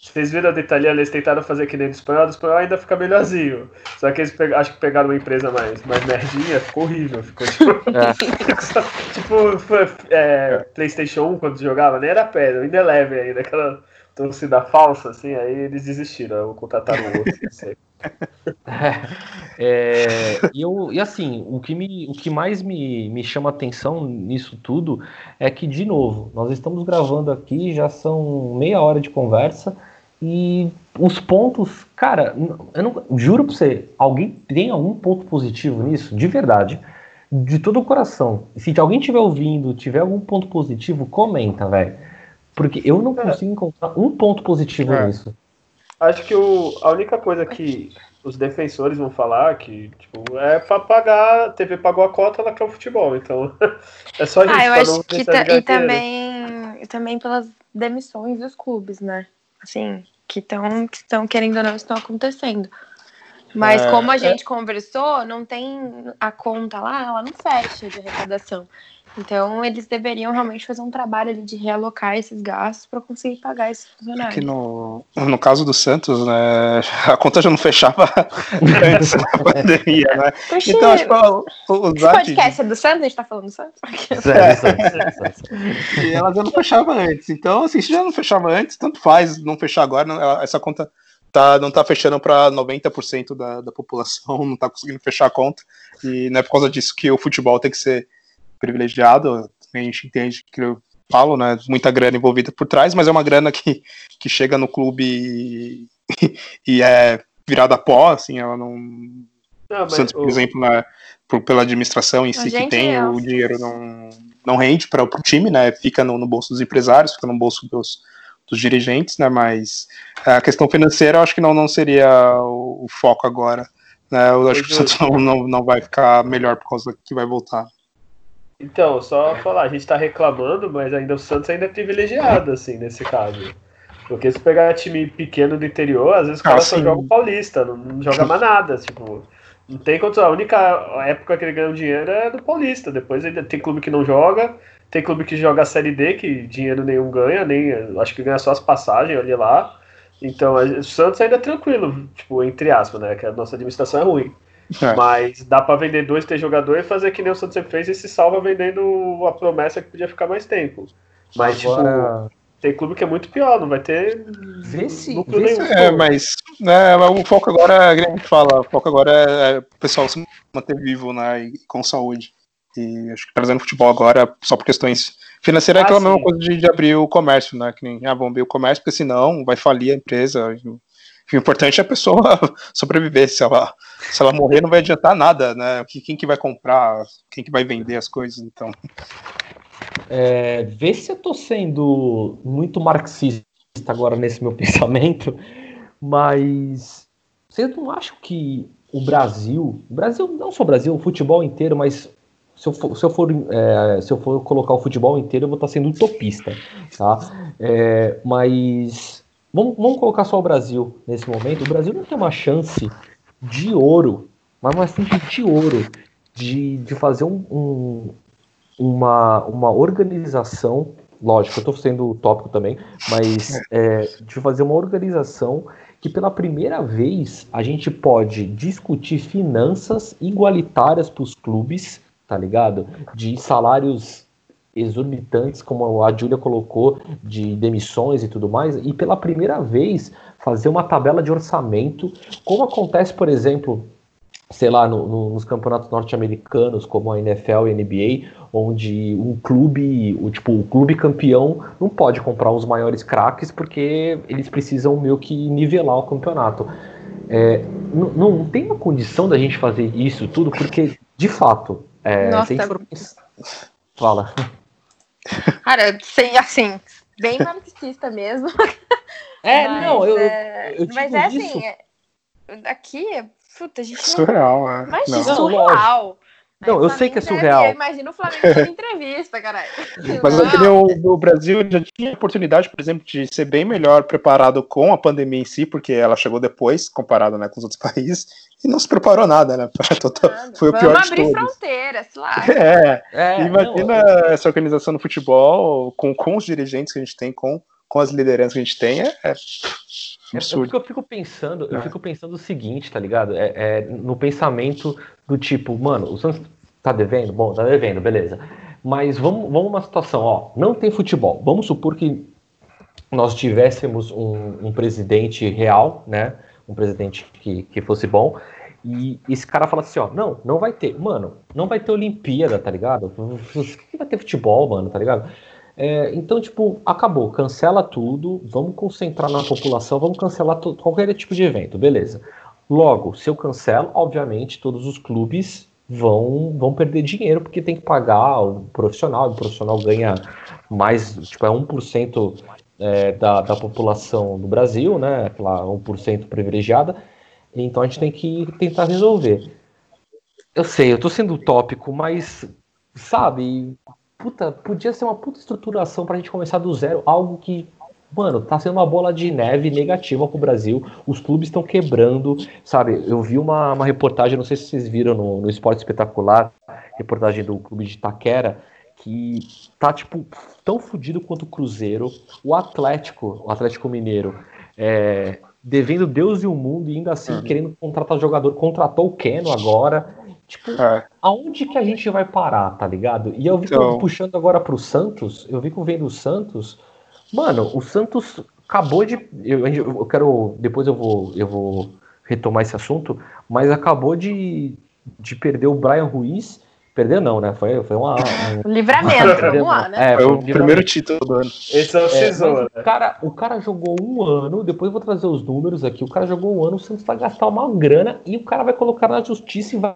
Vocês viram do italiano, eles tentaram fazer que nem do espanhol, do espanhol ainda fica melhorzinho. Só que eles acho que pegaram uma empresa mais, mais merdinha, ficou horrível. Ficou tipo. É. tipo, foi, é, PlayStation 1 quando jogava, nem era pedra, ainda é leve ainda, aquela torcida falsa, assim, aí eles desistiram, contrataram o outro. é, e, eu, e assim, o que, me, o que mais me, me chama atenção nisso tudo é que, de novo, nós estamos gravando aqui, já são meia hora de conversa e os pontos, cara, eu não, juro pra você, alguém tem algum ponto positivo nisso? De verdade. De todo o coração. Se alguém estiver ouvindo, tiver algum ponto positivo, comenta, velho. Porque eu não é. consigo encontrar um ponto positivo é. nisso. Acho que o, a única coisa que os defensores vão falar que tipo, é para pagar, a TV pagou a cota, ela quer o futebol, então é só isso. Ah, eu acho que e também, também pelas demissões dos clubes, né? Assim, que estão que estão querendo ou não estão acontecendo. Mas é, como a é. gente é... conversou, não tem a conta lá, ela não fecha de arrecadação. Então, eles deveriam realmente fazer um trabalho ali de realocar esses gastos para conseguir pagar esses funcionários. Aqui no, no caso do Santos, né, a conta já não fechava antes da pandemia, né? Poxa, então, acho que o, Esse podcast é do Santos? A gente tá falando do Santos? É, e ela já não fechava antes. Então, assim, se já não fechava antes, tanto faz não fechar agora, não, essa conta tá, não tá fechando para 90% da, da população, não tá conseguindo fechar a conta. E não é por causa disso que o futebol tem que ser privilegiado, a gente entende que eu falo, né? Muita grana envolvida por trás, mas é uma grana que, que chega no clube e, e é virada a pó, assim, ela não. não Santos, por o... exemplo, né, por, pela administração em si que tem, é... o dinheiro não, não rende para o time, né? Fica no, no, bolso dos empresários, fica no bolso dos, dos dirigentes, né? Mas a questão financeira eu acho que não, não seria o, o foco agora. Né? Eu acho que o Santos não, não, não vai ficar melhor por causa que vai voltar. Então, só falar, a gente tá reclamando, mas ainda o Santos ainda é privilegiado, assim, nesse caso. Porque se pegar time pequeno do interior, às vezes o cara ah, só joga o Paulista, não, não joga mais nada, tipo. Não tem condição. A única época que ele ganha dinheiro é do Paulista. Depois ele tem clube que não joga, tem clube que joga a Série D, que dinheiro nenhum ganha, nem acho que ganha só as passagens ali lá. Então, o Santos ainda é tranquilo, tipo, entre aspas, né? Que a nossa administração é ruim. É. Mas dá para vender dois, três jogadores e fazer que nem o Santos sempre fez e se salva vendendo a promessa que podia ficar mais tempo. Mas, Agora... tipo, tem clube que é muito pior, não vai ter vê se, vê nenhum. Se... É, mas né, o foco agora, a gente fala, o foco agora é, é o pessoal se manter vivo né, e com saúde. E acho que trazendo futebol agora, só por questões financeiras, ah, é aquela sim. mesma coisa de, de, abrir o comércio, né? Que nem, ah, vamos abrir o comércio, porque senão vai falir a empresa. O importante é a pessoa sobreviver. Se ela, se ela morrer, não vai adiantar nada, né? Quem que vai comprar, quem que vai vender as coisas, então. É, vê se eu tô sendo muito marxista agora nesse meu pensamento, mas vocês não acham que o Brasil, o Brasil, não só o Brasil, o futebol inteiro, mas se eu for, se eu for, é, se eu for colocar o futebol inteiro, eu vou estar sendo utopista, tá? É, mas vamos, vamos colocar só o Brasil nesse momento. O Brasil não tem uma chance de ouro, mas uma chance de ouro de, de fazer um, um, uma, uma organização, lógico, eu estou sendo utópico também, mas é, de fazer uma organização que pela primeira vez a gente pode discutir finanças igualitárias para os clubes, tá ligado? De salários exorbitantes, como a Júlia colocou, de demissões e tudo mais, e pela primeira vez fazer uma tabela de orçamento, como acontece, por exemplo, sei lá, no, no, nos campeonatos norte-americanos, como a NFL e a NBA, onde um clube, o, tipo, o clube campeão não pode comprar os maiores craques porque eles precisam meio que nivelar o campeonato. É, não, não tem uma condição da gente fazer isso tudo, porque, de fato, é, Nossa. se a gente for... Fala. Cara, sem, assim, bem marxista mesmo. É, Mas, não, eu, é, eu, eu Mas é isso. assim, é- aqui, puta, a gente não Surreal, é. Imagina, Não. Não, surreal. Não, Aí eu sei que é surreal. deve- Imagina o Flamengo dando entrevista, caralho. Mas Não, é o, o Brasil já tinha a oportunidade, por exemplo, de ser bem melhor preparado com a pandemia em si, porque ela chegou depois, comparado né, com os outros países, e não se preparou nada, né? nada. Foi o Vamos pior de abrir todos. fronteiras, lá. É, É, imagina não, essa organização no futebol, com, com os dirigentes que a gente tem, com, com as lideranças que a gente tem, é, é É, é absurdo. porque eu fico pensando, eu É. fico pensando o seguinte, tá ligado? É, é no pensamento do tipo, mano, o Santos tá devendo? Bom, tá devendo, beleza. Mas vamos, vamos uma situação, ó, não tem futebol. Vamos supor que nós tivéssemos um, um presidente real, né? Um presidente que, que fosse bom. E esse cara fala assim, ó, não, não vai ter. Mano, não vai ter Olimpíada, tá ligado? Vai ter futebol, mano, tá ligado? É, então, tipo, acabou, cancela tudo, vamos concentrar na população, vamos cancelar to- qualquer tipo de evento, beleza. Logo, se eu cancelo, obviamente, todos os clubes vão, vão perder dinheiro, porque tem que pagar o profissional, o profissional ganha mais, tipo, é 1% é, da, da população do Brasil, né, aquela 1% privilegiada, então a gente tem que tentar resolver. Eu sei, eu tô sendo utópico, mas, sabe, puta, podia ser uma puta estruturação pra gente começar do zero, algo que, mano, tá sendo uma bola de neve negativa pro Brasil, os clubes estão quebrando, sabe? Eu vi uma, uma reportagem, não sei se vocês viram no, no Esporte Espetacular, reportagem do clube de Itaquera, que tá, tipo, tão fodido quanto o Cruzeiro, o Atlético, o Atlético Mineiro, é, devendo Deus e o mundo e ainda assim Uhum. querendo contratar jogador, contratou o Keno agora, tipo, É, aonde que a gente vai parar, tá ligado? E eu vi que eu- Então- puxando agora pro Santos, eu vi que vendo o Santos, mano, o Santos acabou de. Eu, eu quero. Depois eu vou, eu vou retomar esse assunto, mas acabou de, de perder o Brian Ruiz. Perder não, né? Foi, foi uma. um- Livramento, vamos lá, né? É, foi foi o um primeiro livramento. título do ano. Esse é o É, Cisou, mas né? o, cara, o cara jogou um ano, depois eu vou trazer os números aqui. O cara jogou um ano, o Santos vai gastar uma grana e o cara vai colocar na justiça e vai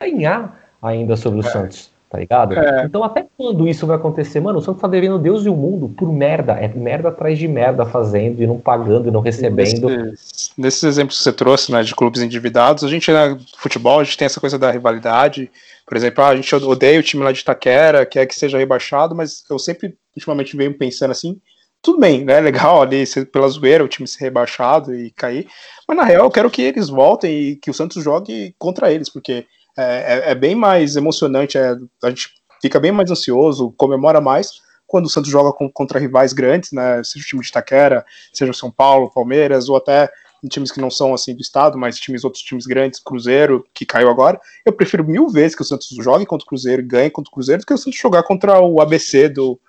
ganhar ainda sobre o Santos, tá ligado? É. Então, até quando isso vai acontecer? Mano, o Santos tá devendo Deus e o mundo por merda. É merda atrás de merda fazendo e não pagando e não recebendo. Nesses, nesses exemplos que você trouxe, né, de clubes endividados, a gente, né, futebol, a gente tem essa coisa da rivalidade. Por exemplo, ah, a gente odeia o time lá de Itaquera, quer que seja rebaixado, mas eu sempre, ultimamente, venho pensando assim, tudo bem, né, legal ali, pela zoeira, o time ser rebaixado e cair, mas na real eu quero que eles voltem e que o Santos jogue contra eles, porque é, é- é bem mais emocionante, é, a gente fica bem mais ansioso, comemora mais quando o Santos joga com- contra rivais grandes, né, seja o time de Itaquera, seja o São Paulo, Palmeiras, ou até times que não são assim do estado, mas times outros times grandes, Cruzeiro, que caiu agora, eu prefiro mil vezes que o Santos jogue contra o Cruzeiro ganhe contra o Cruzeiro do que o Santos jogar contra o ABC do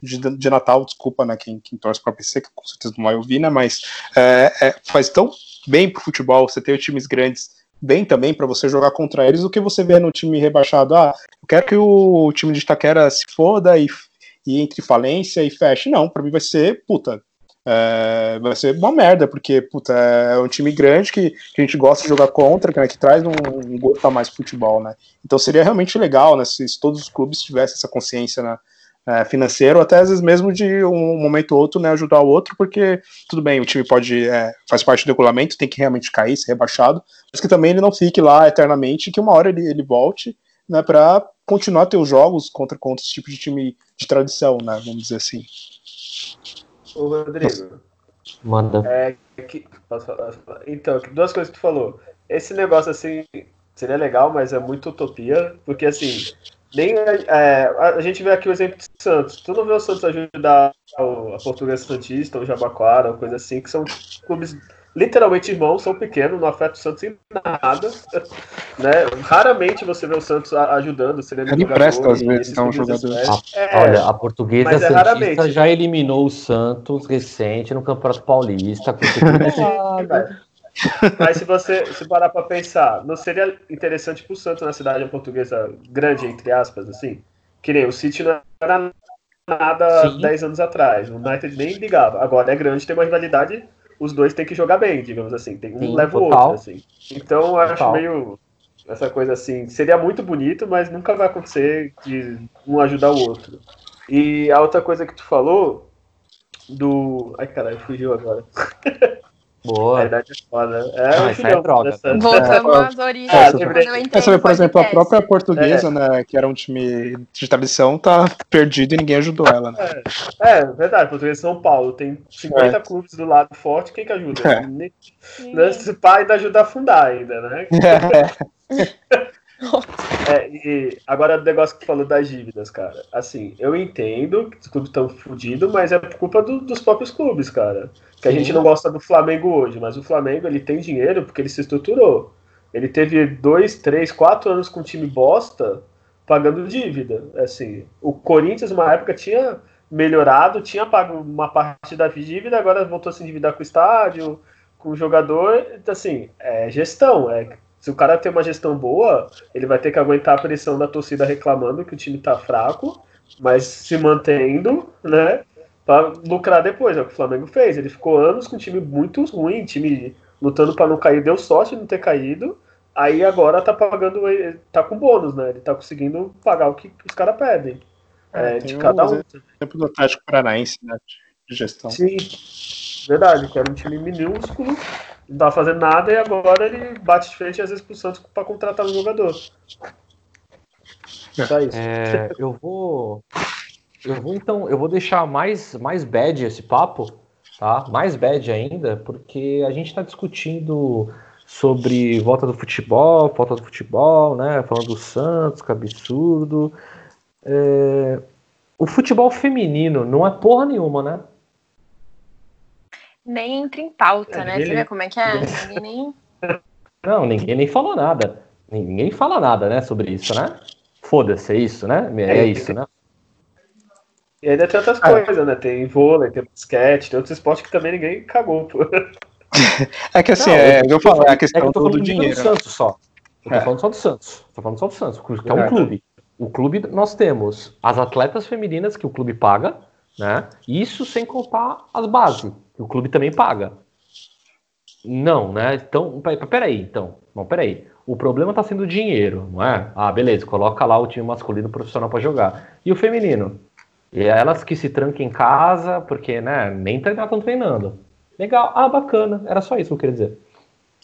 de, de Natal, desculpa, né, quem, quem torce para o ABC, que com certeza não vai ouvir, né, mas é, é, faz tão bem pro futebol você ter times grandes bem também para você jogar contra eles do que você ver no time rebaixado, ah, eu quero que o time de Itaquera se foda e, e entre falência e feche, não, para mim vai ser, puta, é, vai ser uma merda, porque puta, é um time grande que, que a gente gosta de jogar contra, que, né, que traz um, um gosto a mais futebol, né? Então seria realmente legal, né, se, se todos os clubes tivessem essa consciência, né, é, financeiro, até às vezes mesmo de um momento ou outro, né, ajudar o outro, porque tudo bem, o time pode, é, faz parte do regulamento, tem que realmente cair, ser rebaixado, mas que também ele não fique lá eternamente, que uma hora ele, ele volte, né, para continuar a ter os jogos contra, contra esse tipo de time de tradição, né, vamos dizer assim. Ô, Rodrigo. Manda. É, que, posso falar? Então, duas coisas que tu falou. Esse negócio assim seria legal, mas é muito utopia, porque assim, nem é, a gente vê aqui o exemplo de Santos. Tu não vê o Santos ajudar a Portuguesa Santista, o Jabaquara, coisa assim, que são clubes literalmente irmãos, são pequenos, não afeta o Santos em nada. Né? Raramente você vê o Santos ajudando, sendo Ele presta às vezes, um jogador. A, é, olha, a Portuguesa é Santista já eliminou o Santos recente no Campeonato Paulista. É, mas se você se parar para pensar, não seria interessante para o Santos na cidade portuguesa grande, entre aspas, assim? Que nem o City não era nada Sim. 10 anos atrás. O United nem ligava. Agora é grande, tem uma rivalidade, os dois têm que jogar bem, digamos assim. Tem um Sim, leva o outro, assim. Então eu acho meio essa coisa assim. Seria muito bonito, mas nunca vai acontecer de um ajudar o outro. E a outra coisa que tu falou do. Ai, caralho, fugiu agora. Boa. A idade é foda. É, ah, isso é droga. Dessa... Voltamos é, às origens. É, quando eu por exemplo, a própria portuguesa, é. né, que era um time de tradição, tá perdido e ninguém ajudou ela. Né? É, é verdade. Portuguesa São Paulo tem 50 é. clubes do lado forte, quem que ajuda? É. Esse pai ainda ajuda a fundar ainda, né? É. É, e agora o negócio que falou das dívidas, cara. Assim, eu entendo que os clubes estão fodidos, mas é por culpa do, dos próprios clubes, cara. Que a gente não gosta do Flamengo hoje, mas o Flamengo ele tem dinheiro porque ele se estruturou. Ele teve dois, três, quatro anos com um time bosta pagando dívida. Assim, o Corinthians, uma época, tinha melhorado, tinha pago uma parte da dívida, agora voltou a se endividar com o estádio, com o jogador. Assim, é gestão, é se o cara tem uma gestão boa, ele vai ter que aguentar a pressão da torcida reclamando que o time tá fraco, mas se mantendo, né? Pra lucrar depois. É o que o Flamengo fez. Ele ficou anos com um time muito ruim, time lutando para não cair, deu sorte de não ter caído. Aí agora tá pagando, tá com bônus, né? Ele tá conseguindo pagar o que os caras pedem. É, é de cada um. Exemplo do Atlético Paranaense, né? De gestão. Sim, verdade, que era um time minúsculo não tava fazendo nada e agora ele bate de frente às vezes pro Santos para contratar um jogador. Só isso. É, eu vou. Eu vou então, eu vou deixar mais, mais bad esse papo, tá? Mais bad ainda, porque a gente está discutindo sobre volta do futebol, falta do futebol, né? Falando do Santos, que absurdo. É... O futebol feminino não é porra nenhuma, né? Nem entra em pauta, é, né? Você vê como é que é? Ninguém nem. Não, ninguém nem falou nada. Ninguém fala nada, né, sobre isso, né? Foda-se, é isso, né? É, é isso, né? E ainda tem outras ah. coisas, né? Tem vôlei, tem basquete, tem outros esportes que também ninguém cagou, pô. É que assim, não, é, eu, eu falo, é a questão é que eu tô falando do dinheiro. Do Santos só. Eu tô é. falando só do Santos. Tô falando só do Santos, que é um clube. O clube, nós temos as atletas femininas que o clube paga, né? Isso sem contar as bases o clube também paga. Não, né? Então, peraí, então. Não, peraí. O problema tá sendo o dinheiro, não é? Ah, beleza, coloca lá o time masculino profissional para jogar. E o feminino? E é elas que se trancam em casa, porque, né, nem treinar estão treinando. Legal, ah, bacana. Era só isso que eu queria dizer.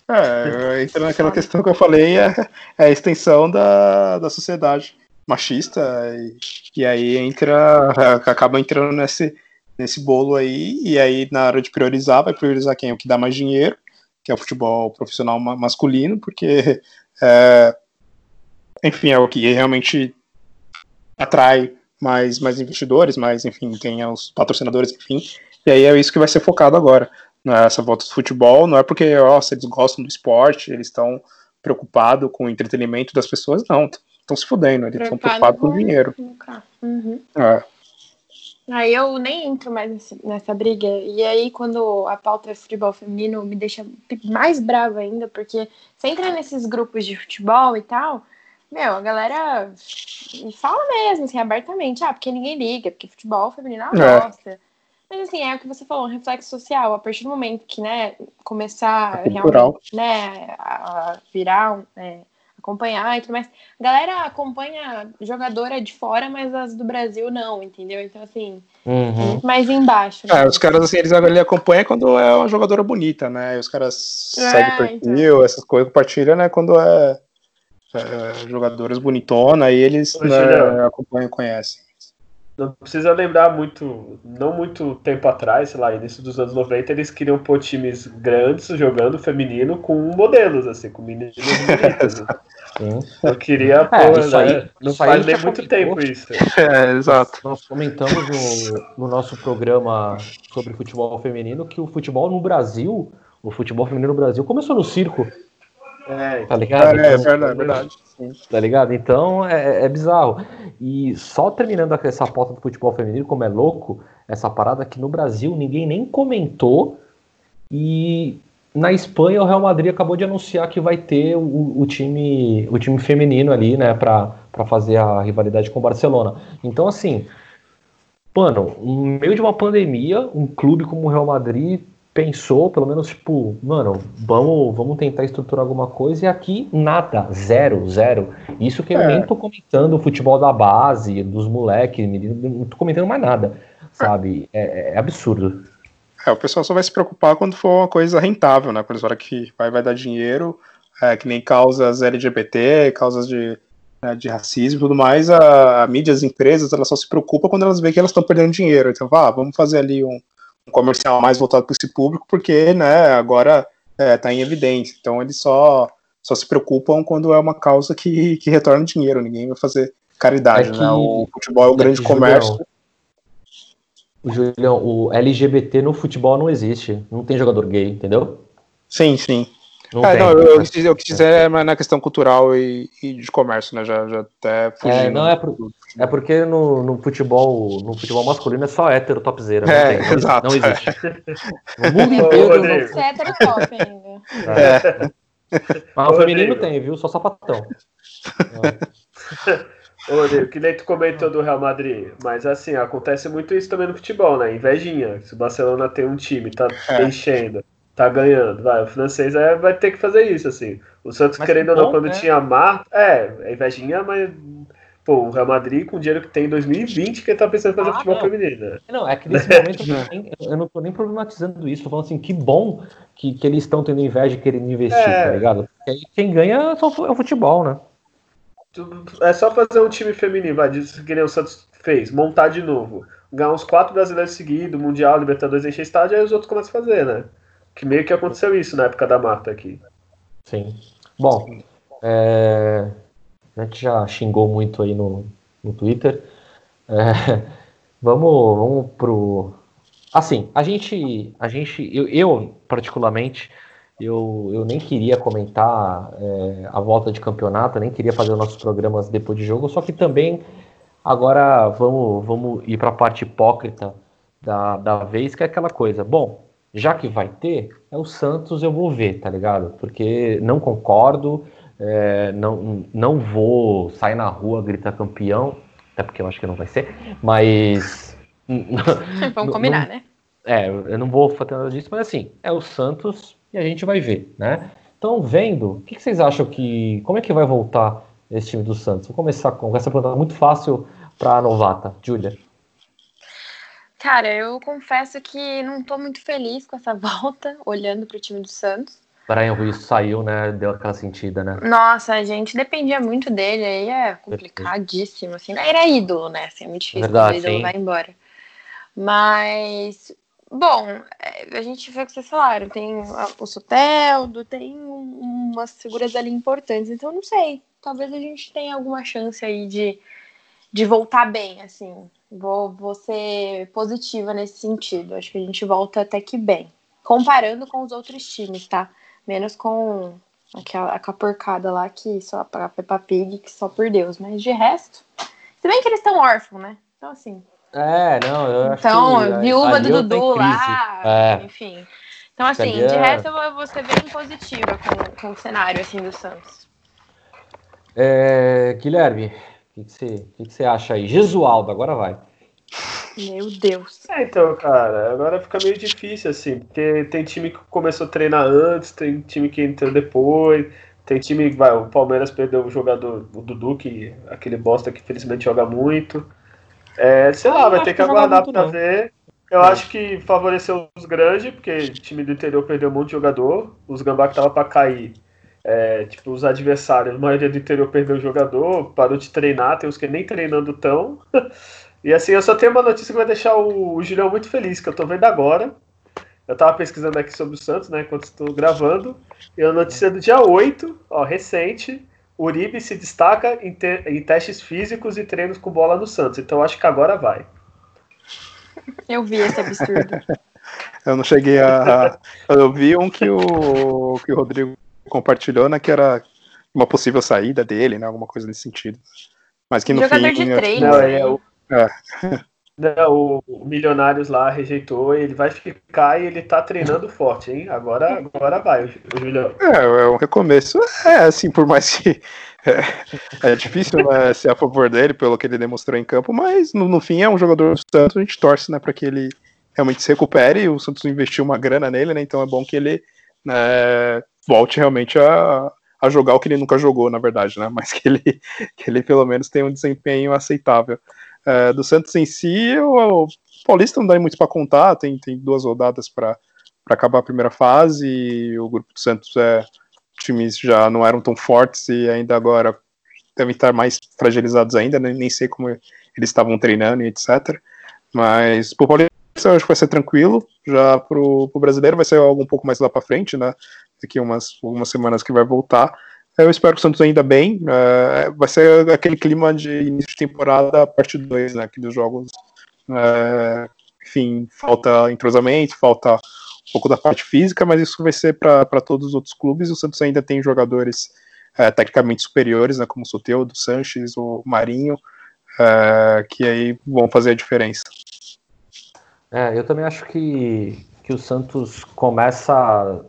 É, entra naquela questão que eu falei, é, é a extensão da, da sociedade machista, e, e aí entra, acaba entrando nesse, nesse bolo aí, e aí na hora de priorizar, vai priorizar quem? O que dá mais dinheiro, que é o futebol profissional masculino, porque, é, enfim, é o que realmente atrai mais, mais investidores, mais, enfim, tem os patrocinadores, enfim, e aí é isso que vai ser focado agora, nessa volta do futebol, não é porque, nossa, eles gostam do esporte, eles estão preocupados com o entretenimento das pessoas, não, estão se fudendo, eles estão preocupados com o dinheiro. Uhum. É. Aí eu nem entro mais nessa, briga. E aí, quando a pauta é futebol feminino, me deixa mais brava ainda, porque você entra nesses grupos de futebol e tal, meu, a galera fala mesmo, assim, abertamente, ah, porque ninguém liga, porque futebol feminino é uma é. Mas assim, é o que você falou, um reflexo social. A partir do momento que, né, começar é realmente, né, a virar, é, acompanhar e tudo mais. A galera acompanha jogadora de fora, mas as do Brasil não, entendeu? Então, assim, Uhum. muito mais embaixo. né? É, os caras, assim, eles ali acompanham quando é uma jogadora bonita, né? E os caras É, seguem o perfil, essas coisas, compartilham, né? Quando é, é jogadoras bonitona, aí eles né, acompanham e conhecem. Não precisa lembrar muito, não muito tempo atrás, sei lá, início dos anos 90, eles queriam pôr times grandes jogando feminino com modelos, assim, com meninas bonitas. Sim. Eu queria É, pôr, isso aí- né? Não isso aí faz nem muito tempo isso. É, exato. Nós comentamos no, no nosso programa sobre futebol feminino que o futebol no Brasil, o futebol feminino no Brasil começou no circo, É, tá ligado? É, é Então, verdade, é verdade. Sim. Tá ligado? Então é, é bizarro. E só terminando essa pauta do futebol feminino, como é louco, essa parada que no Brasil ninguém nem comentou. E na Espanha o Real Madrid acabou de anunciar que vai ter o, o time, o time feminino ali, né, pra fazer a rivalidade com o Barcelona. Então, assim, mano, no meio de uma pandemia, um clube como o Real Madrid pensou, pelo menos, tipo, mano, vamos, vamos tentar estruturar alguma coisa, e aqui nada, zero, zero. Isso que eu É. nem tô comentando o futebol da base, dos moleques, não tô comentando mais nada, sabe? É, é absurdo. É, o pessoal só vai se preocupar quando for uma coisa rentável, né? Quando falam que vai, vai dar dinheiro, é, que nem causas LGBT, causas de, né, de racismo e tudo mais, a, a mídia, as empresas, elas só se preocupam quando elas veem que elas estão perdendo dinheiro. Então, ah, vamos fazer ali um, um comercial mais voltado para esse público, porque, né, agora é, tá em evidência. Então, eles só, só se preocupam quando é uma causa que, que retorna dinheiro. Ninguém vai fazer caridade, É que- né? O futebol é o é grande comércio. Julião, O Julião, o LGBT no futebol não existe. Não tem jogador gay, entendeu? Sim, sim. Não É, não, eu, eu dizer, eu quis dizer é na questão cultural e, e de comércio, né? Já, já até fugindo. É, não, é, por- é porque no, no futebol no futebol masculino é só hétero topzera. Não, É, tem, não, exato, não existe. No mundo inteiro. Você é hétero top ainda. não- é. Mas o feminino Rodrigo. tem, viu? Só sapatão. Ô, Rodrigo, que nem tu comentou do Real Madrid, mas assim, acontece muito isso também no futebol, né? Invejinha. Se o Barcelona tem um time, tá É. enchendo, tá ganhando, vai, o francês é, vai ter que fazer isso, assim. O Santos, Mas querendo que ou não, quando né? tinha Marta, é, é invejinha, mas, pô, o Real Madrid com o dinheiro que tem em 2020, que ele tá pensando em fazer Ah, futebol não. feminino? Não, é que nesse momento eu, não tô nem problematizando isso. Tô falando assim, que bom que, que eles estão tendo inveja e querendo investir, É. tá ligado? Porque quem ganha é só é o futebol, né? É só fazer um time feminino, vai, que nem o Santos fez, montar de novo. Ganhar uns quatro brasileiros seguidos, Mundial, Libertadores, encher estádio, aí os outros começam a fazer, né? Que meio que aconteceu isso na época da Marta aqui. Sim. Bom, é, a gente já xingou muito aí no, no Twitter. É, vamos, vamos pro. Assim, a gente, a gente, eu, eu, particularmente, eu, eu nem queria comentar é, a volta de campeonato, nem queria fazer os nossos programas depois de jogo, só que também agora vamos, vamos ir para a parte hipócrita da, da vez, que é aquela coisa. Bom, já que vai ter, é o Santos, eu vou ver, tá ligado? Porque não concordo, é, não, não vou sair na rua gritar campeão, até porque eu acho que não vai ser, mas. Vamos Não- combinar, não- né? É, eu não vou fazer nada disso, mas assim, é o Santos e a gente vai ver, né? Então, vendo, o que, que vocês acham que. Como é que vai voltar esse time do Santos? Vou começar com essa pergunta muito fácil para a novata, Júlia. Cara, eu confesso que não tô muito feliz com essa volta, olhando pro time do Santos. Brian Ruiz saiu, né? Deu aquela sentida, né? Nossa, a gente dependia muito dele, aí é complicadíssimo, assim. Ele era ídolo, né? Assim, é muito difícil Verdade, quando o ídolo vai embora. Mas, bom, é, a gente vê o que vocês falaram, tem o Soteldo, tem um- umas figuras ali importantes, então não sei, talvez a gente tenha alguma chance aí de, de voltar bem, assim. Vou, vou ser positiva nesse sentido, acho que a gente volta até que bem. Comparando com os outros times, tá? Menos com aquela a caporcada lá que só a Peppa Pig, que só por Deus. Mas de resto. Se bem que eles estão órfãos, né? Então, assim. É, não, eu acho Então, que. viúva do Dudu lá. É. Enfim. Então, assim, de resto eu vou- ser bem positiva com, com o cenário assim, do Santos. É, Guilherme, o que, que, você, que, que você acha aí? Gesualdo, agora vai. Meu Deus. É, então, cara, agora fica meio difícil, assim, porque tem time que começou a treinar antes, tem time que entrou depois, Tem time que vai, o Palmeiras perdeu o jogador, o Dudu, que aquele bosta que felizmente joga muito. É, sei Ah, lá, vai ter que aguardar muito, pra não. ver. Eu acho que favoreceu os grandes, porque o time do interior perdeu um monte de jogador. Os gambá que tava pra cair. é, tipo, os adversários, a maioria do interior perdeu jogador, parou de treinar, tem uns que nem treinando tão. E assim, eu só tenho uma notícia que vai deixar o, o Julião muito feliz, que eu tô vendo agora. Eu tava pesquisando aqui sobre o Santos, né, enquanto estou gravando. E a notícia do dia 8, ó, recente. Uribe se destaca em, te- em testes físicos e treinos com bola no Santos. Então eu acho que agora vai. Eu vi esse absurdo. Eu não cheguei a. Eu vi um que o, que o Rodrigo compartilhou, né? Que era uma possível saída dele, né? Alguma coisa nesse sentido. Mas que no Jogador fim. de eu- treino. Não, né? é, o, É. o, o Milionários lá rejeitou, ele vai ficar e ele tá treinando forte, hein? Agora, agora vai, o, o Julião. É, é um recomeço. É, assim, por mais que. É, é difícil né, ser a favor dele, pelo que ele demonstrou em campo, mas no, no fim é um jogador do Santos, a gente torce né, para que ele realmente se recupere. O Santos investiu uma grana nele, né? Então é bom que ele né, volte realmente a, a jogar o que ele nunca jogou, na verdade, né? Mas que ele, que ele pelo menos tenha um desempenho aceitável. É, do Santos em si, o, o Paulista não dá muito para contar, tem, tem duas rodadas para acabar a primeira fase, e o grupo do Santos é times já não eram tão fortes e ainda agora devem estar mais fragilizados ainda, né? nem sei como eles estavam treinando e etc. Mas pro Paulista eu acho que vai ser tranquilo, já pro, pro brasileiro vai ser algo um pouco mais lá para frente, né? Daqui umas algumas semanas que vai voltar. Eu espero que o Santos ainda bem. é, vai ser aquele clima de início de temporada, parte 2, né? Aqueles jogos. é, enfim, falta entrosamento, falta um pouco da parte física, mas isso vai ser para todos os outros clubes. O Santos ainda tem jogadores é, tecnicamente superiores, né, como o Soteldo, o Sanches, o Marinho, que aí vão fazer a diferença. É, eu também acho que, que o Santos começa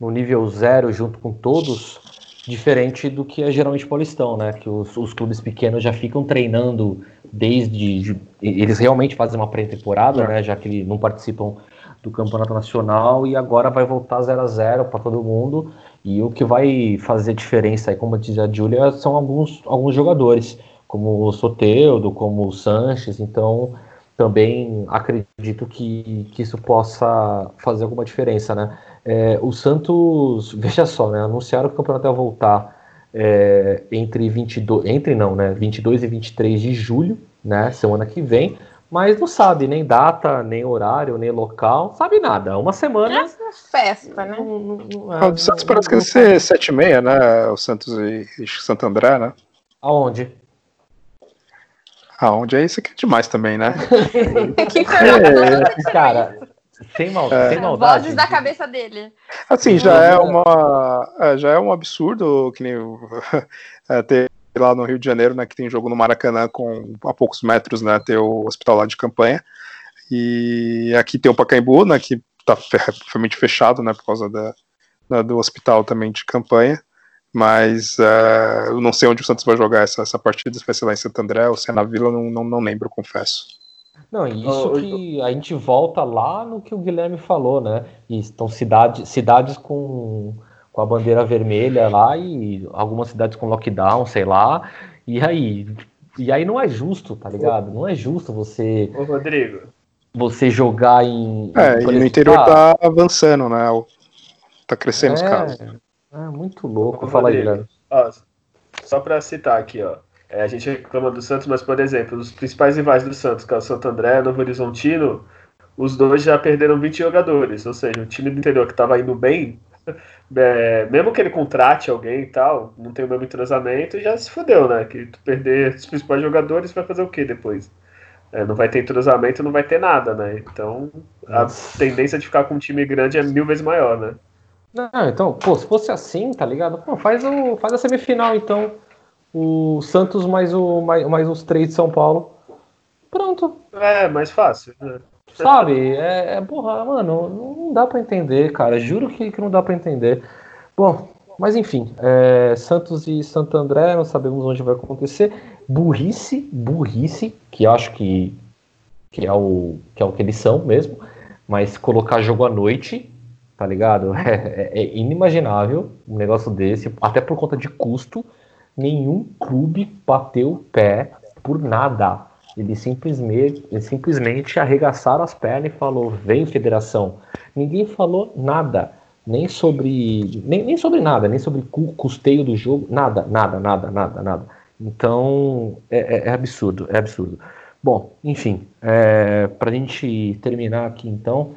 no nível zero junto com todos, diferente do que é geralmente Paulistão, né? Que os, os clubes pequenos já ficam treinando desde. Eles realmente fazem uma pré-temporada, né? Já que não participam do Campeonato Nacional e agora vai voltar 0 a 0 para todo mundo. E o que vai fazer diferença aí, como dizia a Júlia, são alguns, alguns jogadores, como o Soteudo, como o Sanches, então também acredito que, que isso possa fazer alguma diferença, né? É, o Santos, veja só, né? Anunciaram que o campeonato ia voltar é, entre 22, entre não, né? 22 e 23 de julho, né? Semana que vem, mas não sabe nem data, nem horário, nem local, sabe nada. Uma semana. É uma festa, né? não- não- não- Ah, o Santos não- parece que vai ser 7 e meia, né? O Santos e, e Santo André, né? Aonde? Aonde é isso aqui é demais também, né? Que Fernando Cara, sem, mal, É. sem maldade. Vozes da cabeça dele. Assim, já é uma. é, já é um absurdo que nem é, ter lá no Rio de Janeiro, né? Que tem jogo no Maracanã com a poucos metros, né? Ter o hospital lá de campanha. E aqui tem o Pacaembu, né? Que tá realmente fechado, né? Por causa da, da- do hospital também de campanha. Mas é, eu não sei onde o Santos vai jogar essa, essa partida, se vai ser lá em Santo André ou se é na Vila, não, não, não lembro, confesso. Não, e isso que a gente volta lá no que o Guilherme falou, né? E estão cidade, cidades com, com a bandeira vermelha lá e algumas cidades com lockdown, sei lá. E aí? E aí não é justo, tá ligado? Não é justo você, Ô, Rodrigo, você jogar em. É, em e no interior tá avançando, né? o- Tá crescendo os é, casos. É muito louco. Ô, Fala aí, Rodrigo. Guilherme. ó, só pra citar aqui, ó. É, a gente reclama do Santos, mas, por exemplo, os principais rivais do Santos, que é o Santo André, Novo Horizontino, os dois já perderam 20 jogadores. Ou seja, o time do interior que tava indo bem, é, mesmo que ele contrate alguém e tal, não tem o mesmo entrosamento, já se fudeu, né? Que tu perder os principais jogadores, vai fazer o quê depois? É, não vai ter entrosamento, não vai ter nada, né? Então, a tendência de ficar com um time grande é mil vezes maior, né? Não, então, pô, se fosse assim, tá ligado? Pô, faz, o, faz a semifinal, então. O Santos mais, o, mais, mais os três de São Paulo. Pronto. É, mais fácil. Né? Sabe? É, é porra, mano, não dá pra entender, cara. Juro que, que não dá pra entender. Bom, mas enfim, é, Santos e Santo André, não sabemos onde vai acontecer. Burrice, burrice, que acho que, que, é o, que é o que eles são mesmo. Mas colocar jogo à noite, tá ligado? É, é, é inimaginável um negócio desse, até por conta de custo. Nenhum clube bateu o pé por nada. Ele simplesmente, simplesmente arregaçaram as pernas e falou: vem, federação. Ninguém falou nada, nem sobre, nem, nem sobre nada, nem sobre custeio do jogo, nada, nada, nada, nada, nada. Então é, é, é absurdo, é absurdo. Bom, enfim, é, para a gente terminar aqui então,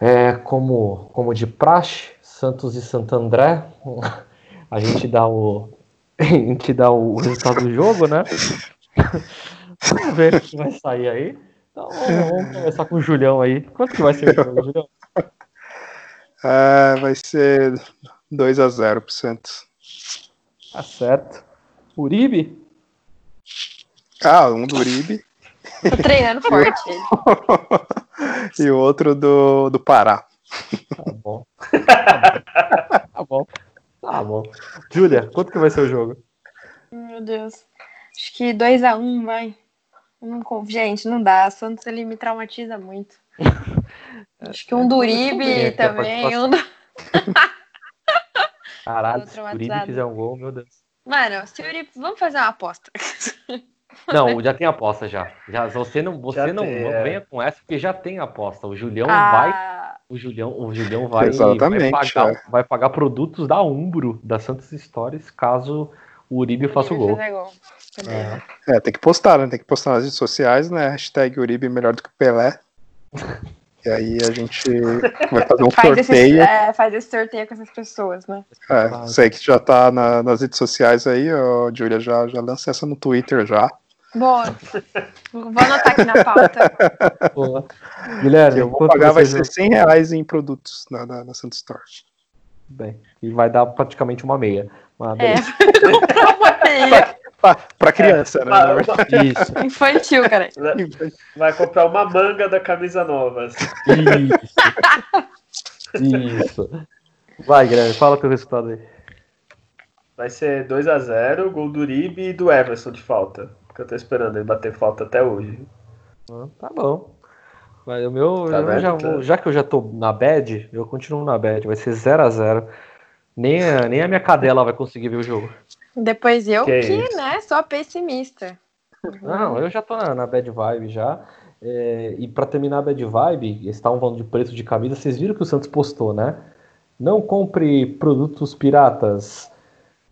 é, como, como de praxe, Santos e Santo André, a gente dá o, a gente dá o resultado do jogo, né? Vamos ver o que vai sair aí. Então vamos, vamos começar com o Julião aí. Quanto que vai ser o jogo, Julião? É, vai ser 2 a 0 pro Santos. Tá certo. Uribe? Ah, um do Uribe. Tô treinando forte. e o outro do, do Pará. Tá bom. Tá bom. Tá bom. Júlia, quanto que vai ser o jogo? Meu Deus. Acho que 2x1, um, vai. Não, gente, não dá. Santos ele me traumatiza muito. Acho que um do Uribe também. Um do... Caralho, se o Uribe fizer um gol, meu Deus. Mano, se o Uribe. Vamos fazer uma aposta. Não, já tem aposta já. já você não, você Já não tem, é. venha com essa porque já tem aposta. O Julião Ah, vai, o Julião, o Julião vai, Exatamente, vai, pagar, é. vai pagar produtos da Umbro, da Santos Stories, caso o Uribe faça o gol. gol. Beleza. É, tem que postar, né? Tem que postar nas redes sociais, né? Hashtag Uribe melhor do que Pelé. E aí a gente vai fazer um Faz, esse, sorteio. é, faz esse sorteio com essas pessoas, né? É, sei que já tá na- nas redes sociais aí, ó, Júlia, já, já lança essa no Twitter já. Boa. Vou anotar aqui na pauta. Boa. Guilherme, eu vou pagar vai ser 100 reais em produtos na, na, na Santos Store. Bem, e vai dar praticamente uma meia. Mas É, beleza. comprar uma meia. Pra, pra criança, né? Uma- na verdade. Isso, Infantil, cara. Vai comprar uma manga da camisa nova. isso. Isso. Vai, Guilherme, fala teu resultado aí. Vai ser 2x0, gol do Uribe e do Everson de falta. Que eu tô esperando ele bater falta até hoje. Ah, Tá bom. Mas o meu, Tá eu já, vou- já que eu já tô na bad, eu continuo na bad. Vai ser 0x0. Nem a, nem a minha cadela vai conseguir ver o jogo. Depois eu Que que, isso. né, sou a pessimista. Não, eu já tô na, na bad vibe já. É, e pra terminar a bad vibe, eles estavam falando de preço de camisa, vocês viram que o Santos postou, né? Não compre produtos piratas.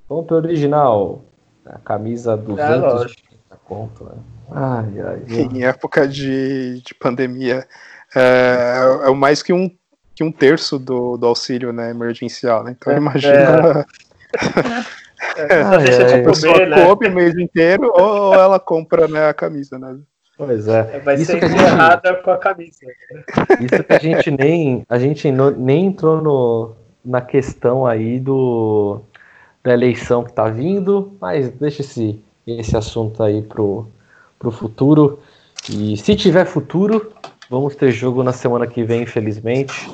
Compre original. A camisa 200 lógico. Conto, né? Ai, ai, ai. Em época de, de pandemia, é, é o mais que um, que um terço do, do auxílio né, emergencial, né? Então É, imagina Ai, deixa ai. a de pessoa comer, né? o mês inteiro ou ela compra né, a camisa, né? Pois é. Vai Isso ser que a gente- enterrada com a camisa. Isso que a gente nem a gente no- nem entrou no, na questão aí do da eleição que tá vindo, mas deixa esse esse assunto aí pro pro futuro. E se tiver futuro, vamos ter jogo na semana que vem, infelizmente.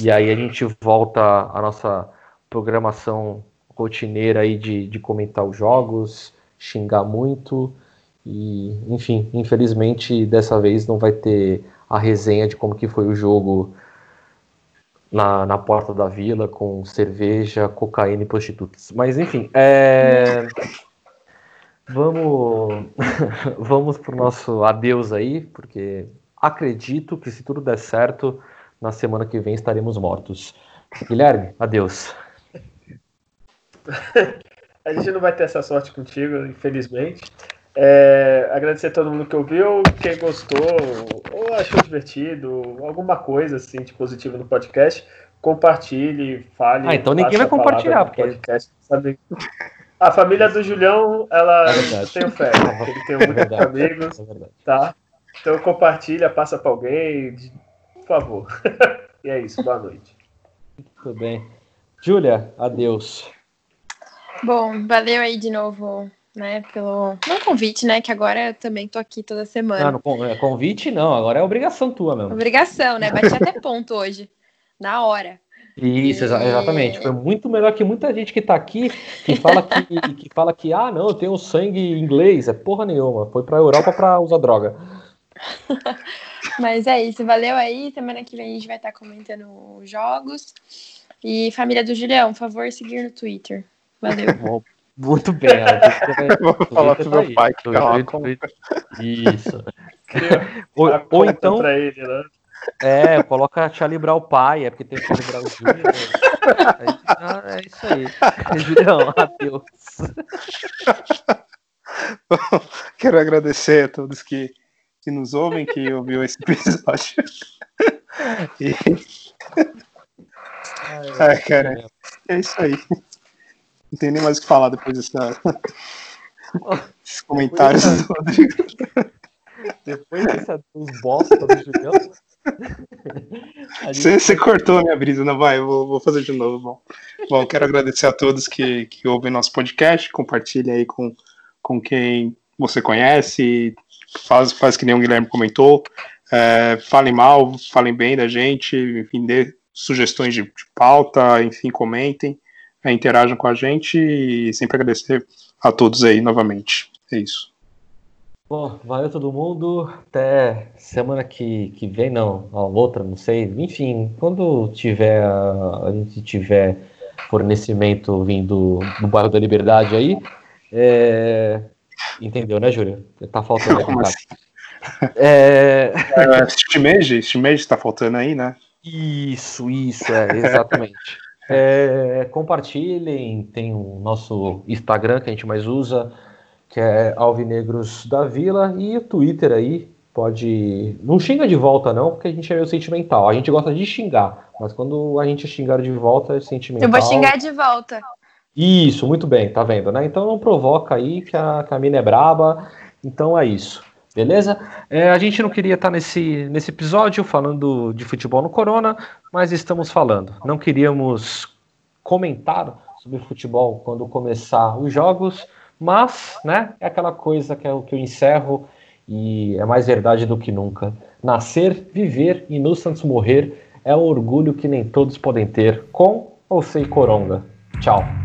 E aí a gente volta à nossa programação rotineira aí de, de comentar os jogos, xingar muito. E, enfim, infelizmente dessa vez não vai ter a resenha de como que foi o jogo na, na porta da vila com cerveja, cocaína e prostitutas. Mas enfim, é... vamos vamos pro nosso adeus aí, porque acredito que se tudo der certo, na semana que vem estaremos mortos. Guilherme, adeus. A gente não vai ter essa sorte contigo, infelizmente. É, agradecer a todo mundo que ouviu, quem gostou ou achou divertido, alguma coisa assim de positivo no podcast, compartilhe, fale. Ah, então ninguém vai compartilhar, porque- podcast, sabe? A família do Julião, ela É tem fé, ele tem É muitos verdade. amigos, É tá? Então compartilha, passa para alguém, por favor. e é isso, boa noite. Tudo bem. Júlia, adeus. Bom, valeu aí de novo, né, pelo não convite, né, que agora eu também tô aqui toda semana. Con- é convite não, agora é obrigação tua mesmo. Obrigação, né? Bati até ponto hoje, na hora. Isso, exa- É. exatamente. Foi muito melhor que muita gente que tá aqui que fala que, que fala que ah, não, eu tenho sangue inglês. É porra nenhuma. Foi pra Europa pra usar droga. Mas é isso, valeu aí. Semana que vem a gente vai estar comentando os jogos. E família do Julião, por favor, seguir no Twitter. Valeu. Muito bem, Vou falar pro meu pai que tá. Isso. ou, ou então. Ele, né? É, coloca Charlie Brown pai, é porque tem Charlie Brown Jr. É, é isso aí. Julião, adeus. Quero agradecer a todos que, que nos ouvem, que ouviu esse episódio. E... Ai, cara, é isso aí. Não tem nem mais o que falar depois dessa... desses comentários do Rodrigo. Depois dessa dos bosta do Julião. Você, cortou a minha brisa, não vai? Eu vou, vou fazer de novo. Bom, bom quero agradecer a todos que, que ouvem nosso podcast. Compartilhem aí com, com quem você conhece. Faz, faz que nem o Guilherme comentou. É, falem mal, falem bem da gente, enfim, dê sugestões de, de pauta, enfim, comentem, é, interajam com a gente e sempre agradecer a todos aí novamente. É isso. Bom, valeu todo mundo. Até semana que, que vem, não, a outra, não sei. Enfim, quando tiver a, gente tiver fornecimento vindo do bairro da Liberdade aí, é... entendeu, né, Júlia? Tá faltando Como aqui, assim? É... É, Shimeji, Shimeji tá faltando aí, né? Isso, isso, é, exatamente. É, compartilhem, tem o nosso Instagram que a gente mais usa, que é Alvinegros da Vila, e o Twitter aí, pode. Não xinga de volta, não, porque a gente é meio sentimental. A gente gosta de xingar, mas quando a gente xingar de volta é sentimental. Eu vou xingar de volta. Isso, muito bem, tá vendo, né? Então não provoca aí que a, que a mina é braba. Então é isso. Beleza? É, a gente não queria estar nesse, nesse episódio falando de futebol no Corona, mas estamos falando. Não queríamos comentar sobre futebol quando começar os jogos, mas né, é aquela coisa que é o que eu encerro e é mais verdade do que nunca. Nascer, viver e no Santos morrer é um orgulho que nem todos podem ter, com ou sem coronga. Tchau.